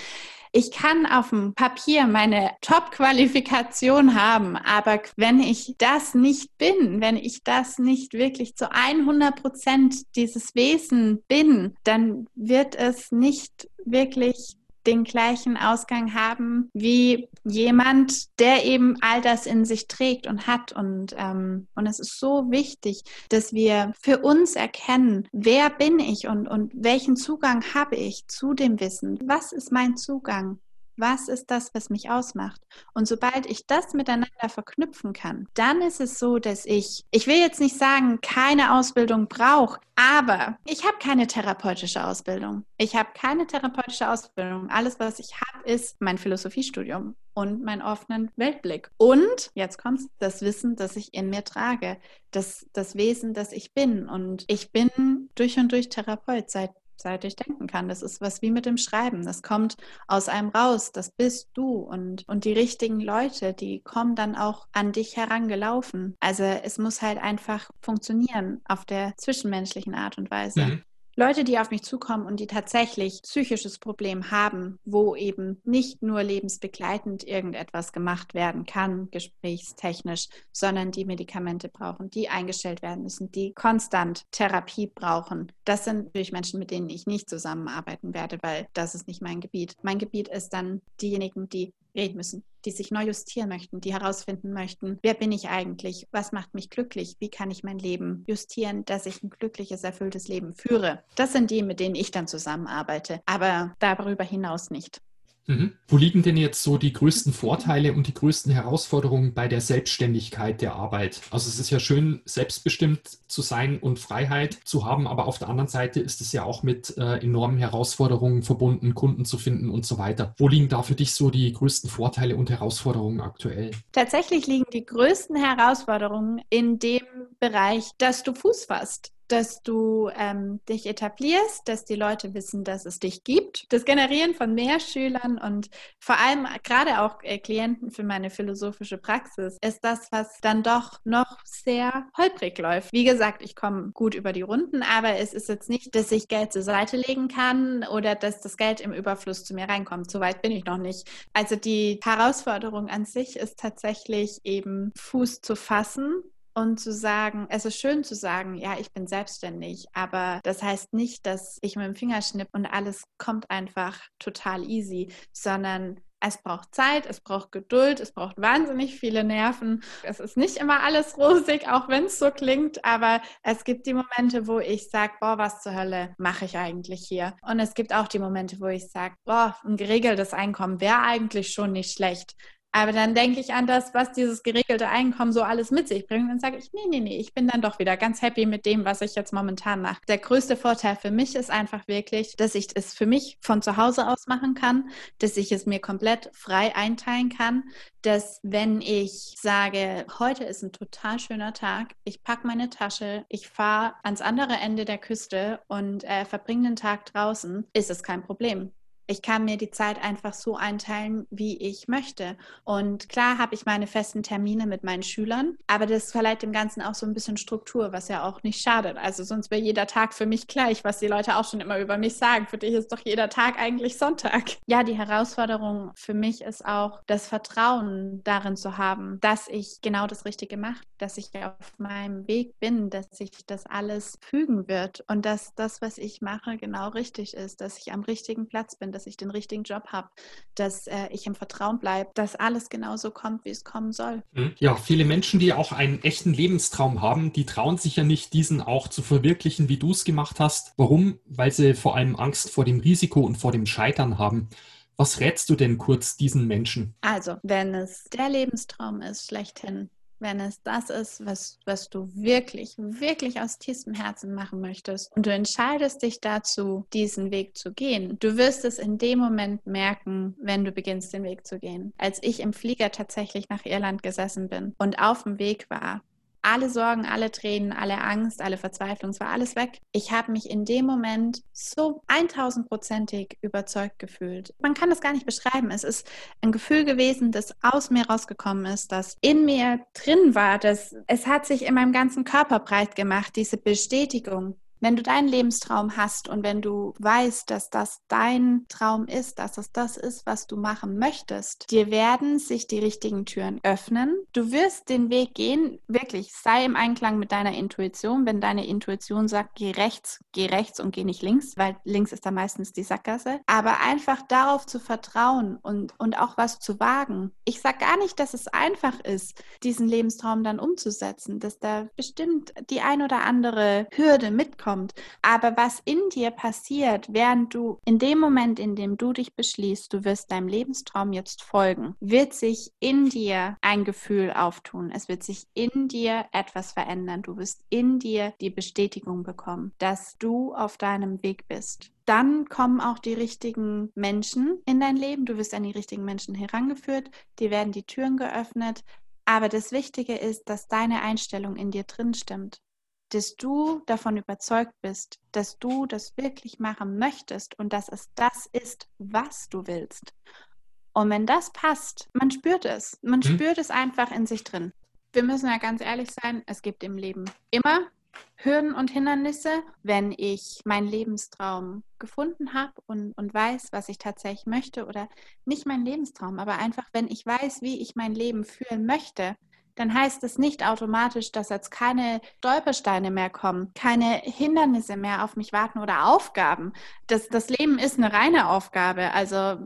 Ich kann auf dem Papier meine Top-Qualifikation haben, aber wenn ich das nicht bin, wenn ich das nicht wirklich zu 100 Prozent dieses Wesen bin, dann wird es nicht wirklich den gleichen Ausgang haben wie jemand, der eben all das in sich trägt und hat. Und, ähm, und es ist so wichtig, dass wir für uns erkennen, wer bin ich und, und welchen Zugang habe ich zu dem Wissen? Was ist mein Zugang? Was ist das, was mich ausmacht? Und sobald ich das miteinander verknüpfen kann, dann ist es so, dass ich, ich will jetzt nicht sagen, keine Ausbildung brauche, aber ich habe keine therapeutische Ausbildung. Ich habe keine therapeutische Ausbildung. Alles, was ich habe, ist mein Philosophiestudium und mein offenen Weltblick. Und jetzt kommt das Wissen, das ich in mir trage, das, das Wesen, das ich bin. Und ich bin durch und durch Therapeut seit seit ich denken kann. Das ist was wie mit dem Schreiben. Das kommt aus einem raus. Das bist du. Und, und die richtigen Leute, die kommen dann auch an dich herangelaufen. Also es muss halt einfach funktionieren auf der zwischenmenschlichen Art und Weise. Mhm. Leute, die auf mich zukommen und die tatsächlich psychisches Problem haben, wo eben nicht nur lebensbegleitend irgendetwas gemacht werden kann, gesprächstechnisch, sondern die Medikamente brauchen, die eingestellt werden müssen, die konstant Therapie brauchen. Das sind natürlich Menschen, mit denen ich nicht zusammenarbeiten werde, weil das ist nicht mein Gebiet. Mein Gebiet ist dann diejenigen, die reden müssen, die sich neu justieren möchten, die herausfinden möchten, wer bin ich eigentlich, was macht mich glücklich, wie kann ich mein Leben justieren, dass ich ein glückliches, erfülltes Leben führe. Das sind die, mit denen ich dann zusammenarbeite, aber darüber hinaus nicht. Mhm. Wo liegen denn jetzt so die größten Vorteile und die größten Herausforderungen bei der Selbstständigkeit der Arbeit? Also es ist ja schön, selbstbestimmt zu sein und Freiheit zu haben, aber auf der anderen Seite ist es ja auch mit äh, enormen Herausforderungen verbunden, Kunden zu finden und so weiter. Wo liegen da für dich so die größten Vorteile und Herausforderungen aktuell? Tatsächlich liegen die größten Herausforderungen in dem Bereich, dass du Fuß fasst dass du ähm, dich etablierst, dass die Leute wissen, dass es dich gibt. Das Generieren von mehr Schülern und vor allem gerade auch äh, Klienten für meine philosophische Praxis ist das, was dann doch noch sehr holprig läuft. Wie gesagt, ich komme gut über die Runden, aber es ist jetzt nicht, dass ich Geld zur Seite legen kann oder dass das Geld im Überfluss zu mir reinkommt. So weit bin ich noch nicht. Also die Herausforderung an sich ist tatsächlich eben Fuß zu fassen und zu sagen, es ist schön zu sagen, ja, ich bin selbstständig, aber das heißt nicht, dass ich mit dem Finger schnipp und alles kommt einfach total easy, sondern es braucht Zeit, es braucht Geduld, es braucht wahnsinnig viele Nerven. Es ist nicht immer alles rosig, auch wenn es so klingt, aber es gibt die Momente, wo ich sage, boah, was zur Hölle mache ich eigentlich hier? Und es gibt auch die Momente, wo ich sage, boah, ein geregeltes Einkommen wäre eigentlich schon nicht schlecht. Aber dann denke ich an das, was dieses geregelte Einkommen so alles mit sich bringt und sage ich, nee, nee, nee, ich bin dann doch wieder ganz happy mit dem, was ich jetzt momentan mache. Der größte Vorteil für mich ist einfach wirklich, dass ich es für mich von zu Hause aus machen kann, dass ich es mir komplett frei einteilen kann, dass wenn ich sage, heute ist ein total schöner Tag, ich packe meine Tasche, ich fahre ans andere Ende der Küste und äh, verbringe den Tag draußen, ist es kein Problem ich kann mir die Zeit einfach so einteilen, wie ich möchte. Und klar habe ich meine festen Termine mit meinen Schülern, aber das verleiht dem Ganzen auch so ein bisschen Struktur, was ja auch nicht schadet. Also sonst wäre jeder Tag für mich gleich, was die Leute auch schon immer über mich sagen. Für dich ist doch jeder Tag eigentlich Sonntag. Ja, die Herausforderung für mich ist auch das Vertrauen darin zu haben, dass ich genau das Richtige mache, dass ich auf meinem Weg bin, dass sich das alles fügen wird und dass das, was ich mache, genau richtig ist, dass ich am richtigen Platz bin, dass ich den richtigen Job habe, dass äh, ich im Vertrauen bleibe, dass alles genauso kommt, wie es kommen soll. Mhm. Ja, viele Menschen, die auch einen echten Lebenstraum haben, die trauen sich ja nicht, diesen auch zu verwirklichen, wie du es gemacht hast. Warum? Weil sie vor allem Angst vor dem Risiko und vor dem Scheitern haben. Was rätst du denn kurz diesen Menschen? Also, wenn es der Lebenstraum ist, schlechthin, wenn es das ist, was, was du wirklich, wirklich aus tiefstem Herzen machen möchtest und du entscheidest dich dazu, diesen Weg zu gehen, du wirst es in dem Moment merken, wenn du beginnst, den Weg zu gehen. Als ich im Flieger tatsächlich nach Irland gesessen bin und auf dem Weg war, alle Sorgen, alle Tränen, alle Angst, alle Verzweiflung, es war alles weg. Ich habe mich in dem Moment so 1000-prozentig überzeugt gefühlt. Man kann das gar nicht beschreiben. Es ist ein Gefühl gewesen, das aus mir rausgekommen ist, das in mir drin war. Das, es hat sich in meinem ganzen Körper breit gemacht, diese Bestätigung. Wenn du deinen Lebenstraum hast und wenn du weißt, dass das dein Traum ist, dass es das ist, was du machen möchtest, dir werden sich die richtigen Türen öffnen. Du wirst den Weg gehen, wirklich, sei im Einklang mit deiner Intuition. Wenn deine Intuition sagt, geh rechts, geh rechts und geh nicht links, weil links ist da meistens die Sackgasse. Aber einfach darauf zu vertrauen und, und auch was zu wagen. Ich sage gar nicht, dass es einfach ist, diesen Lebenstraum dann umzusetzen, dass da bestimmt die ein oder andere Hürde mitkommt kommt. Aber was in dir passiert, während du in dem Moment, in dem du dich beschließt, du wirst deinem Lebenstraum jetzt folgen, wird sich in dir ein Gefühl auftun. Es wird sich in dir etwas verändern. Du wirst in dir die Bestätigung bekommen, dass du auf deinem Weg bist dann kommen auch die richtigen Menschen in dein Leben. Du wirst an die richtigen Menschen herangeführt, dir werden die Türen geöffnet. Aber das Wichtige ist, dass deine Einstellung in dir drin stimmt dass du davon überzeugt bist, dass du das wirklich machen möchtest und dass es das ist, was du willst. Und wenn das passt, man spürt es. Man mhm. spürt es einfach in sich drin. Wir müssen ja ganz ehrlich sein, es gibt im Leben immer Hürden und Hindernisse. Wenn ich meinen Lebenstraum gefunden habe und, und weiß, was ich tatsächlich möchte oder nicht mein Lebenstraum, aber einfach, wenn ich weiß, wie ich mein Leben führen möchte, dann heißt es nicht automatisch, dass jetzt keine Stolpersteine mehr kommen, keine Hindernisse mehr auf mich warten oder Aufgaben. Das, das Leben ist eine reine Aufgabe. Also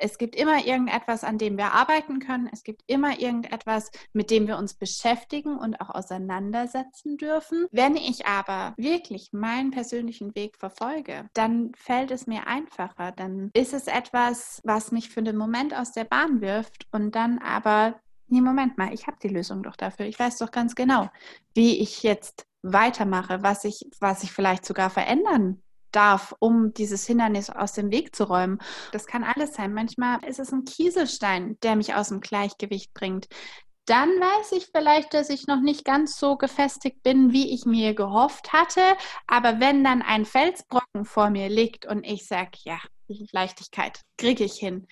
es gibt immer irgendetwas, an dem wir arbeiten können. Es gibt immer irgendetwas, mit dem wir uns beschäftigen und auch auseinandersetzen dürfen. Wenn ich aber wirklich meinen persönlichen Weg verfolge, dann fällt es mir einfacher. Dann ist es etwas, was mich für den Moment aus der Bahn wirft und dann aber nee, Moment mal, ich habe die Lösung doch dafür. Ich weiß doch ganz genau, wie ich jetzt weitermache, was ich, was ich vielleicht sogar verändern darf, um dieses Hindernis aus dem Weg zu räumen. Das kann alles sein. Manchmal ist es ein Kieselstein, der mich aus dem Gleichgewicht bringt. Dann weiß ich vielleicht, dass ich noch nicht ganz so gefestigt bin, wie ich mir gehofft hatte. Aber wenn dann ein Felsbrocken vor mir liegt und ich sage, ja, Leichtigkeit, kriege ich hin,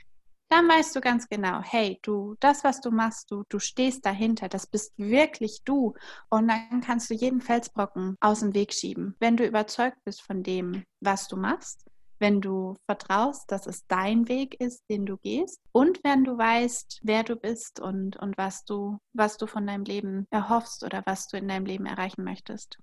dann weißt du ganz genau, hey, du, das, was du machst, du, du stehst dahinter, das bist wirklich du. Und dann kannst du jeden Felsbrocken aus dem Weg schieben. Wenn du überzeugt bist von dem, was du machst, wenn du vertraust, dass es dein Weg ist, den du gehst und wenn du weißt, wer du bist und, und was du, was du von deinem Leben erhoffst oder was du in deinem Leben erreichen möchtest.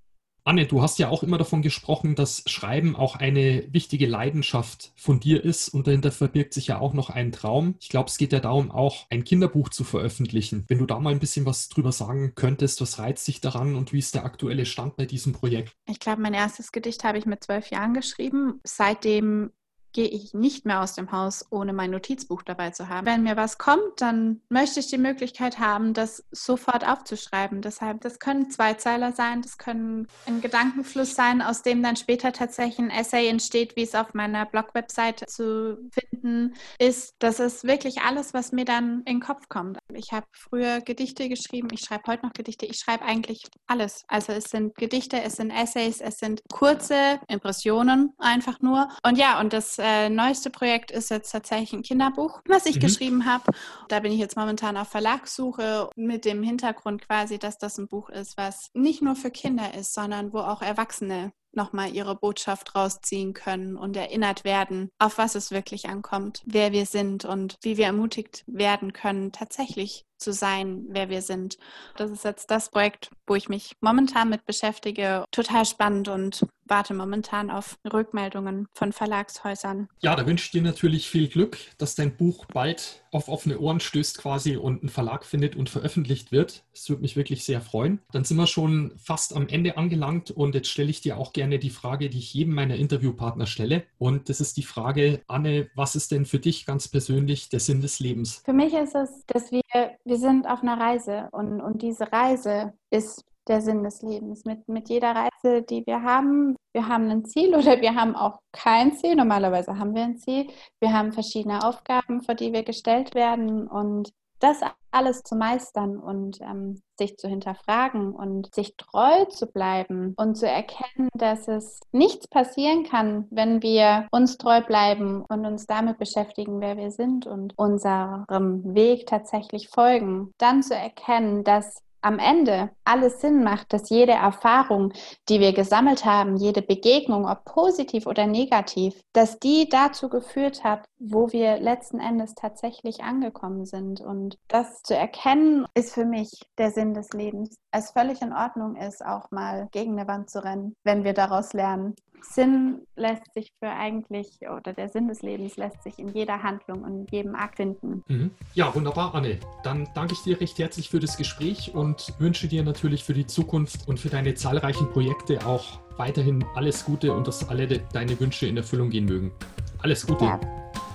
Anne, du hast ja auch immer davon gesprochen, dass Schreiben auch eine wichtige Leidenschaft von dir ist und dahinter verbirgt sich ja auch noch ein Traum. Ich glaube, es geht ja darum, auch ein Kinderbuch zu veröffentlichen. Wenn du da mal ein bisschen was drüber sagen könntest, was reizt dich daran und wie ist der aktuelle Stand bei diesem Projekt? Ich glaube, mein erstes Gedicht habe ich mit zwölf Jahren geschrieben. Seitdem gehe ich nicht mehr aus dem Haus, ohne mein Notizbuch dabei zu haben. Wenn mir was kommt, dann möchte ich die Möglichkeit haben, das sofort aufzuschreiben. Deshalb, das können Zweizeiler sein, das können ein Gedankenfluss sein, aus dem dann später tatsächlich ein Essay entsteht, wie es auf meiner Blog-Website zu finden ist. Das ist wirklich alles, was mir dann in den Kopf kommt. Ich habe früher Gedichte geschrieben, ich schreibe heute noch Gedichte, ich schreibe eigentlich alles. Also es sind Gedichte, es sind Essays, es sind kurze Impressionen einfach nur. Und ja, und das äh, neueste Projekt ist jetzt tatsächlich ein Kinderbuch, was ich mhm. geschrieben habe. Da bin ich jetzt momentan auf Verlagssuche mit dem Hintergrund quasi, dass das ein Buch ist, was nicht nur für Kinder ist, sondern wo auch Erwachsene nochmal ihre Botschaft rausziehen können und erinnert werden, auf was es wirklich ankommt, wer wir sind und wie wir ermutigt werden können, tatsächlich zu sein, wer wir sind. Das ist jetzt das Projekt, wo ich mich momentan mit beschäftige. Total spannend und warte momentan auf Rückmeldungen von Verlagshäusern. Ja, da wünsche ich dir natürlich viel Glück, dass dein Buch bald auf offene Ohren stößt quasi und einen Verlag findet und veröffentlicht wird. Das würde mich wirklich sehr freuen. Dann sind wir schon fast am Ende angelangt und jetzt stelle ich dir auch gerne die Frage, die ich jedem meiner Interviewpartner stelle. Und das ist die Frage, Anne, was ist denn für dich ganz persönlich der Sinn des Lebens? Für mich ist es, dass wir, wir sind auf einer Reise und, und diese Reise ist der Sinn des Lebens. Mit, mit jeder Reise, die wir haben, wir haben ein Ziel oder wir haben auch kein Ziel. Normalerweise haben wir ein Ziel. Wir haben verschiedene Aufgaben, vor die wir gestellt werden. Und das alles zu meistern und ähm, sich zu hinterfragen und sich treu zu bleiben und zu erkennen, dass es nichts passieren kann, wenn wir uns treu bleiben und uns damit beschäftigen, wer wir sind und unserem Weg tatsächlich folgen. Dann zu erkennen, dass am Ende alles Sinn macht, dass jede Erfahrung, die wir gesammelt haben, jede Begegnung, ob positiv oder negativ, dass die dazu geführt hat, wo wir letzten Endes tatsächlich angekommen sind. Und das zu erkennen, ist für mich der Sinn des Lebens. Es völlig in Ordnung ist, auch mal gegen eine Wand zu rennen, wenn wir daraus lernen. Sinn lässt sich für eigentlich, oder der Sinn des Lebens lässt sich in jeder Handlung und in jedem Akt finden. Mhm. Ja, wunderbar, Anne. Dann danke ich dir recht herzlich für das Gespräch und wünsche dir natürlich für die Zukunft und für deine zahlreichen Projekte auch weiterhin alles Gute und dass alle de deine Wünsche in Erfüllung gehen mögen. Alles Gute. Ja.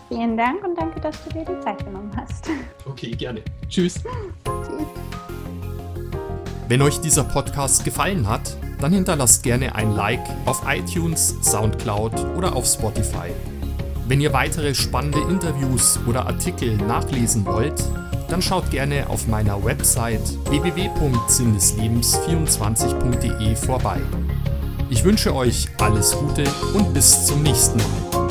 Vielen Dank und danke, dass du dir die Zeit genommen hast. Okay, gerne. Tschüss. Tschüss. Wenn euch dieser Podcast gefallen hat, dann hinterlasst gerne ein Like auf iTunes, SoundCloud oder auf Spotify. Wenn ihr weitere spannende Interviews oder Artikel nachlesen wollt, dann schaut gerne auf meiner Website www.sinneslebens24.de vorbei. Ich wünsche euch alles Gute und bis zum nächsten Mal.